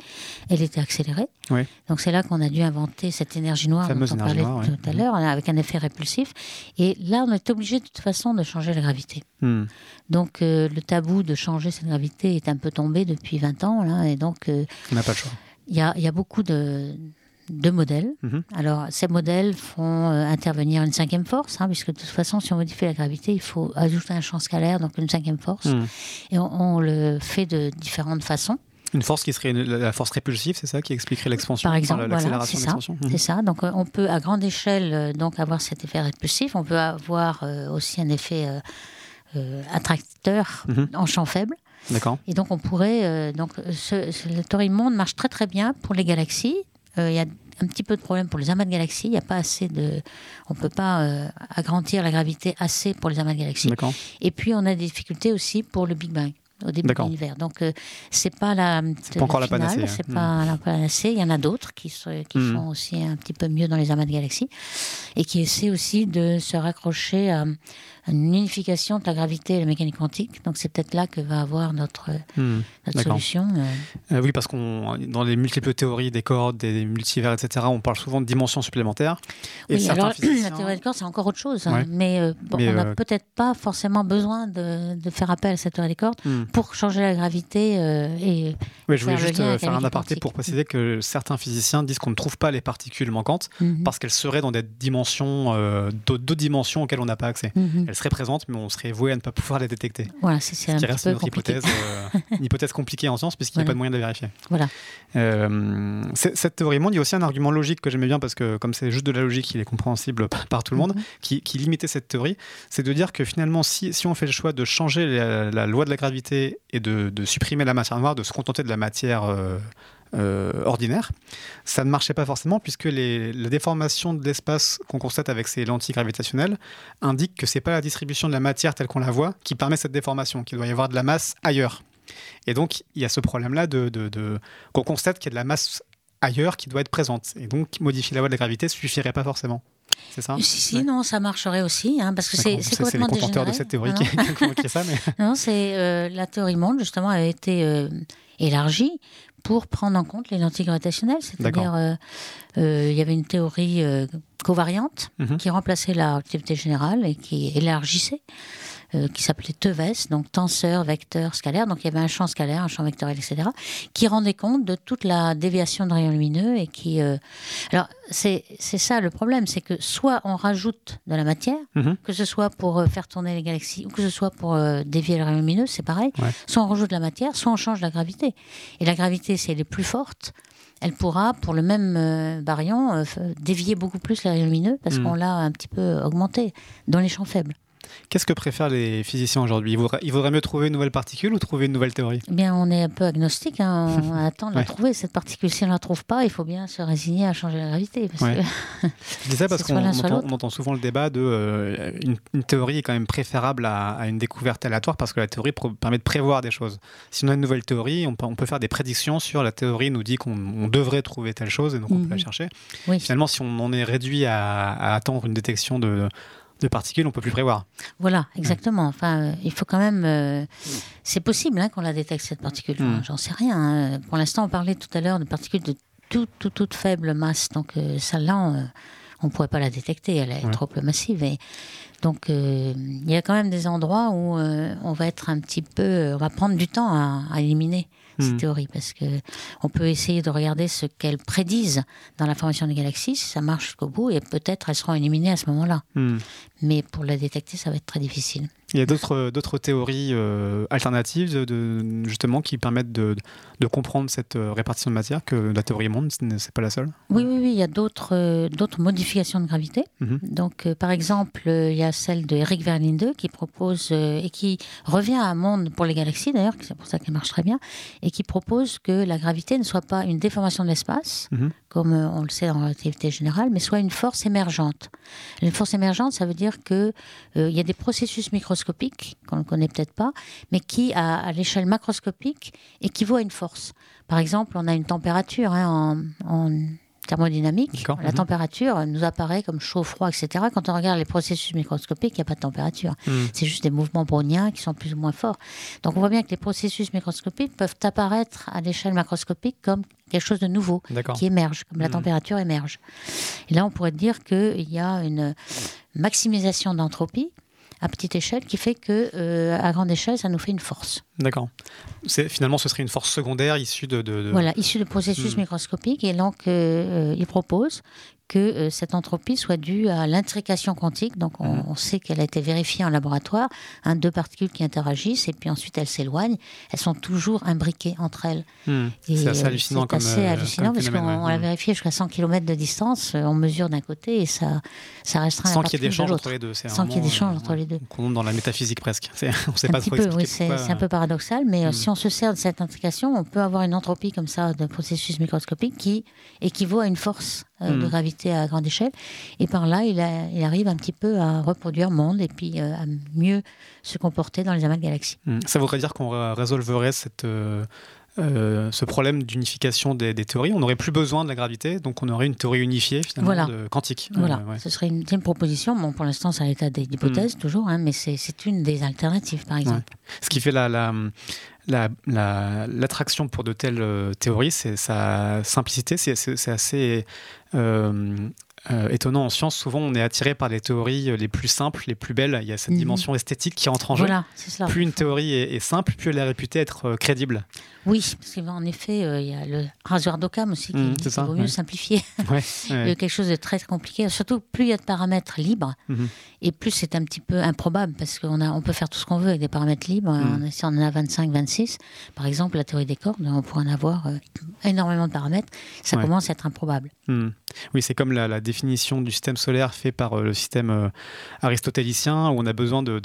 elle était accélérée. Oui. Donc c'est là qu'on a dû inventer cette énergie noire dont on parlait noire, ouais. tout à Mhm. l'heure, avec un effet répulsif. Et là, on est obligé de toute façon de changer la gravité. Hmm. Donc, que le tabou de changer cette gravité est un peu tombé depuis 20 ans, là, et donc On n'a pas le choix. il y a, il y a beaucoup de, de modèles. Mhm. Alors, ces modèles font euh, intervenir une cinquième force, hein, puisque de toute façon, si on modifie la gravité, il faut ajouter un champ scalaire, donc une cinquième force. Mhm. Et on, on le fait de différentes façons. Une force qui serait une- la force répulsive, c'est ça qui expliquerait l'expansion Par enfin, exemple, voilà, c'est ça. ça. Donc, euh, on peut à grande échelle euh, donc avoir cet effet répulsif. On peut avoir euh, aussi un effet euh, euh, attracteur Mhm. en champ faible. D'accord. Et donc, on pourrait. euh, donc, ce, ce- le théorie monde marche très très bien pour les galaxies. Euh, Il y a un petit peu de problème pour les amas de galaxies. Il n'y a pas assez de. On ne peut pas euh, agrandir la gravité assez pour les amas de galaxies. Et puis, on a des difficultés aussi pour le Big Bang au début de l'univers. Donc, euh, c'est pas la. pas encore la finale, panacée, hein. C'est Mm. pas la panacée. Il y en a d'autres qui, se- qui Mm. font aussi un petit peu mieux dans les amas de galaxies et qui essaient aussi de se raccrocher à une unification de la gravité et la mécanique quantique. Donc, c'est peut-être là que va avoir notre, notre D'accord. solution. euh. Euh, oui, parce qu'on dans les multiples théories des cordes, des multivers, etc., on parle souvent de dimensions supplémentaires. Et Oui, alors physiciens- la théorie des cordes, c'est encore autre chose. hein. Mais, euh, bon, Mais, on n'a euh, peut-être pas forcément besoin de, de faire appel à cette théorie des cordes Pour changer la gravité euh, et Oui, je voulais juste euh, faire un aparté quantique. pour préciser que certains physiciens disent qu'on ne trouve pas les particules manquantes Mhm. parce qu'elles seraient dans des dimensions, euh, d'autres dimensions auxquelles on n'a pas accès. Mhm. Elles seraient présentes, mais on serait voué à ne pas pouvoir les détecter. Voilà, c'est Ce un qui reste peu notre compliqué. hypothèse, euh, une hypothèse compliquée en science puisqu'il n'y a pas de moyen de la vérifier. Voilà. Cette théorie monde, il y a aussi un argument logique que j'aimais bien parce que comme c'est juste de la logique, il est compréhensible par, par tout le monde, Mhm. qui, qui limitait cette théorie, c'est de dire que finalement, si, si on fait le choix de changer la, la loi de la gravité et de, supprimer la matière noire, de se contenter de la matière euh, euh, ordinaire, ça ne marchait pas forcément puisque la déformation de l'espace qu'on constate avec ces lentilles gravitationnelles indique que c'est pas la distribution de la matière telle qu'on la voit qui permet cette déformation, qu'il doit y avoir de la masse ailleurs. Et donc, il y a ce problème-là de, qu'on constate qu'il y a de la masse ailleurs qui doit être présente. Et donc, modifier la loi de la gravité suffirait pas forcément. C'est ça Si, si, Ouais. non, ça marcherait aussi, hein, parce que c'est D'accord. c'est les complètement de cette théorie Non, qui, qui ça, mais Non, c'est euh, la théorie monde, justement, a été euh, élargie pour prendre en compte les lentilles gravitationnelles. C'est-à-dire, euh, euh, il y avait une théorie covariante Mhm. qui remplaçait la relativité générale et qui élargissait, euh, qui s'appelait TEVES, donc tenseur, vecteur, scalaire. Donc il y avait un champ scalaire, un champ vectoriel, etc., qui rendait compte de toute la déviation de rayons lumineux et qui. euh, Alors c'est ça le problème, c'est que soit on rajoute de la matière, Mhm. que ce soit pour euh, faire tourner les galaxies ou que ce soit pour dévier le rayon lumineux, c'est pareil. Ouais. Soit on rajoute de la matière, soit on change la gravité. Et la gravité, si elle est plus forte, elle pourra, pour le même euh, baryon, euh, dévier beaucoup plus les rayons lumineux parce Mhm. qu'on l'a un petit peu augmenté dans les champs faibles. Qu'est-ce que préfèrent les physiciens aujourd'hui? Il vaudrait, il vaudrait mieux trouver une nouvelle particule ou trouver une nouvelle théorie? Eh bien, on est un peu agnostique. hein. On attend de la trouver, cette particule. Si on ne la trouve pas, il faut bien se résigner à changer la gravité. Parce Ouais. que... Je dis ça parce qu'on entend, souvent le débat de euh, une, une théorie est quand même préférable à, à une découverte aléatoire parce que la théorie permet de prévoir des choses. Si on a une nouvelle théorie, on peut, on peut faire des prédictions sur la théorie nous dit qu'on on devrait trouver telle chose et donc on peut la Mhm. chercher. Oui. Finalement, si on en est réduit à, à attendre une détection de, de particules, on peut plus prévoir. Voilà, exactement. Enfin, euh, il faut quand même. euh, c'est possible hein, qu'on la détecte cette particule. Enfin, Mm. J'en sais rien. hein. Pour l'instant, on parlait tout à l'heure de particules de toute, toute, toute faible masse. Donc, euh, celle-là, on- ne pourrait pas la détecter. Elle est Ouais. trop massive. Et donc, euh, il y a quand même des endroits où on va être un petit peu. On va prendre du temps à, à éliminer ces Mm. théories parce que on peut essayer de regarder ce qu'elles prédisent dans la formation des galaxies. Si ça marche jusqu'au bout, et peut-être elles seront éliminées à ce moment-là. Hmm. Mais pour la détecter, ça va être très difficile. Il y a d'autres d'autres théories euh, alternatives de, justement qui permettent de, de comprendre cette euh, répartition de matière que la théorie monde, ce n'est- c'est pas la seule? Oui, oui, oui, il y a d'autres euh, modifications de gravité. Mhm. Donc, euh, par exemple, euh, il y a celle de Eric Verlinde qui propose euh, et qui revient à un monde pour les galaxies d'ailleurs, c'est pour ça qu'elle marche très bien, et qui propose que la gravité ne soit pas une déformation de l'espace, Mhm. comme euh, on le sait dans la relativité générale, mais soit une force émergente. Une force émergente, ça veut dire que euh, il y a des processus microscopiques qu'on ne connaît peut-être pas, mais qui, à, à l'échelle macroscopique, équivaut à une force. Par exemple, on a une température hein, en, en thermodynamique. La Mhm. température nous apparaît comme chaud, froid, etc. Quand on regarde les processus microscopiques, il n'y a pas de température. Hmm. C'est juste des mouvements browniens qui sont plus ou moins forts. Donc on voit bien que les processus microscopiques peuvent apparaître à l'échelle macroscopique comme quelque chose de nouveau qui émerge, comme la Mhm. température émerge. Et là, on pourrait dire qu'il y a une maximisation d'entropie à petite échelle qui fait que euh, à grande échelle, ça nous fait une force. D'accord. Finalement, ce serait une force secondaire issue de... de, Voilà, issue de processus hmm. microscopiques. Et donc, euh, il propose que euh, cette entropie soit due à l'intrication quantique. Donc on, mhm. sait qu'elle a été vérifiée en laboratoire, hein, deux particules qui interagissent et puis ensuite elles s'éloignent. Elles sont toujours imbriquées entre elles. Hmm. C'est assez hallucinant. C'est assez euh, hallucinant parce qu'on l'a vérifié jusqu'à 100 km de distance. Euh, on mesure d'un côté et ça, ça restreint Sans qu'il y ait d'échange entre les deux. Sans qu'il y ait d'échange entre les deux. On est dans la métaphysique presque. On ne sait pas trop peu, oui, c'est un peu paradoxal, mais hmm. si on se sert de cette intrication, on peut avoir une entropie comme ça d'un processus microscopique qui équivaut à une force de hmm. gravité à grande échelle. Et par là, il, arrive un petit peu à reproduire monde et puis euh, à mieux se comporter dans les amas de galaxies. Hmm. Ça voudrait dire qu'on résolverait cette, euh, euh, ce problème d'unification des, théories. On n'aurait plus besoin de la gravité, donc on aurait une théorie unifiée finalement de quantique. Voilà, ce serait une, une proposition. Bon, pour l'instant, c'est à l'état d'hypothèse hmm. toujours, hein, mais c'est une des alternatives, par exemple. Ce qui fait la, l'attraction pour de telles théories, c'est sa simplicité, c'est assez euh, étonnant en science, souvent on est attiré par les théories euh, les plus simples, les plus belles. Il y a cette mhm. dimension esthétique qui entre en jeu. Plus une théorie est, simple, plus elle est réputée être euh, crédible. Oui, parce qu'en effet, il y a le rasoir d'Occam aussi qui mmh, vaut mieux simplifier. quelque chose de très compliqué. Surtout, plus il y a de paramètres libres, mhm. et plus c'est un petit peu improbable, parce qu'on on peut faire tout ce qu'on veut avec des paramètres libres. Mmh. Si on en a 25, 26, par exemple, la théorie des cordes, on pourrait en avoir énormément de paramètres. Ça commence à être improbable. Oui, c'est comme la, définition du système solaire fait par euh, le système euh, aristotélicien, où on a besoin de,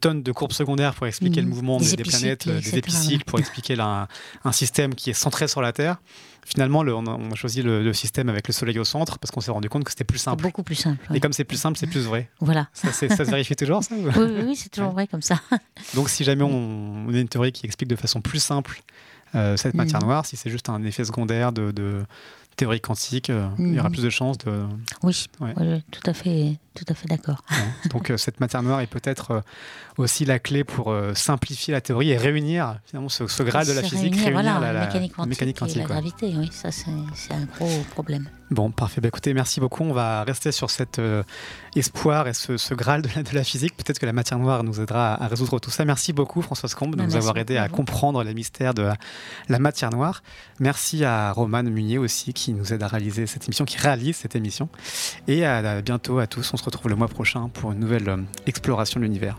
tonnes de courbes secondaires pour expliquer le mmh. mouvement des, planètes, des épicycles, pour expliquer un, système qui est centré sur la Terre. Finalement, on, a, choisi le, système avec le Soleil au centre parce qu'on s'est rendu compte que c'était plus simple. Beaucoup plus simple. Et comme c'est plus simple, c'est plus vrai. Voilà. Ça, ça se vérifie toujours, ça Oui, oui, c'est toujours vrai comme ça. Donc, si jamais on, a une théorie qui explique de façon plus simple euh, cette matière mmh. noire, si c'est juste un effet secondaire de théorie quantique, euh, il y aura mhm. plus de chances de. Oui, tout à fait, tout à fait d'accord. Donc euh, cette matière noire est peut-être euh, aussi la clé pour simplifier la théorie et réunir finalement ce, graal de la physique, réunir, la, mécanique quantique, et la gravité. Oui, ça c'est un gros problème. Bon, parfait. Bah, écoutez, merci beaucoup. On va rester sur cet espoir et ce, graal de la, physique. Peut-être que la matière noire nous aidera à, résoudre tout ça. Merci beaucoup, Françoise Combe, de bah, nous avoir aidé à comprendre les mystères de la, matière noire. Merci à Romane Munier aussi, qui nous aide à réaliser cette émission, qui réalise cette émission. Et à, bientôt à tous. On se retrouve le mois prochain pour une nouvelle euh, exploration de l'univers.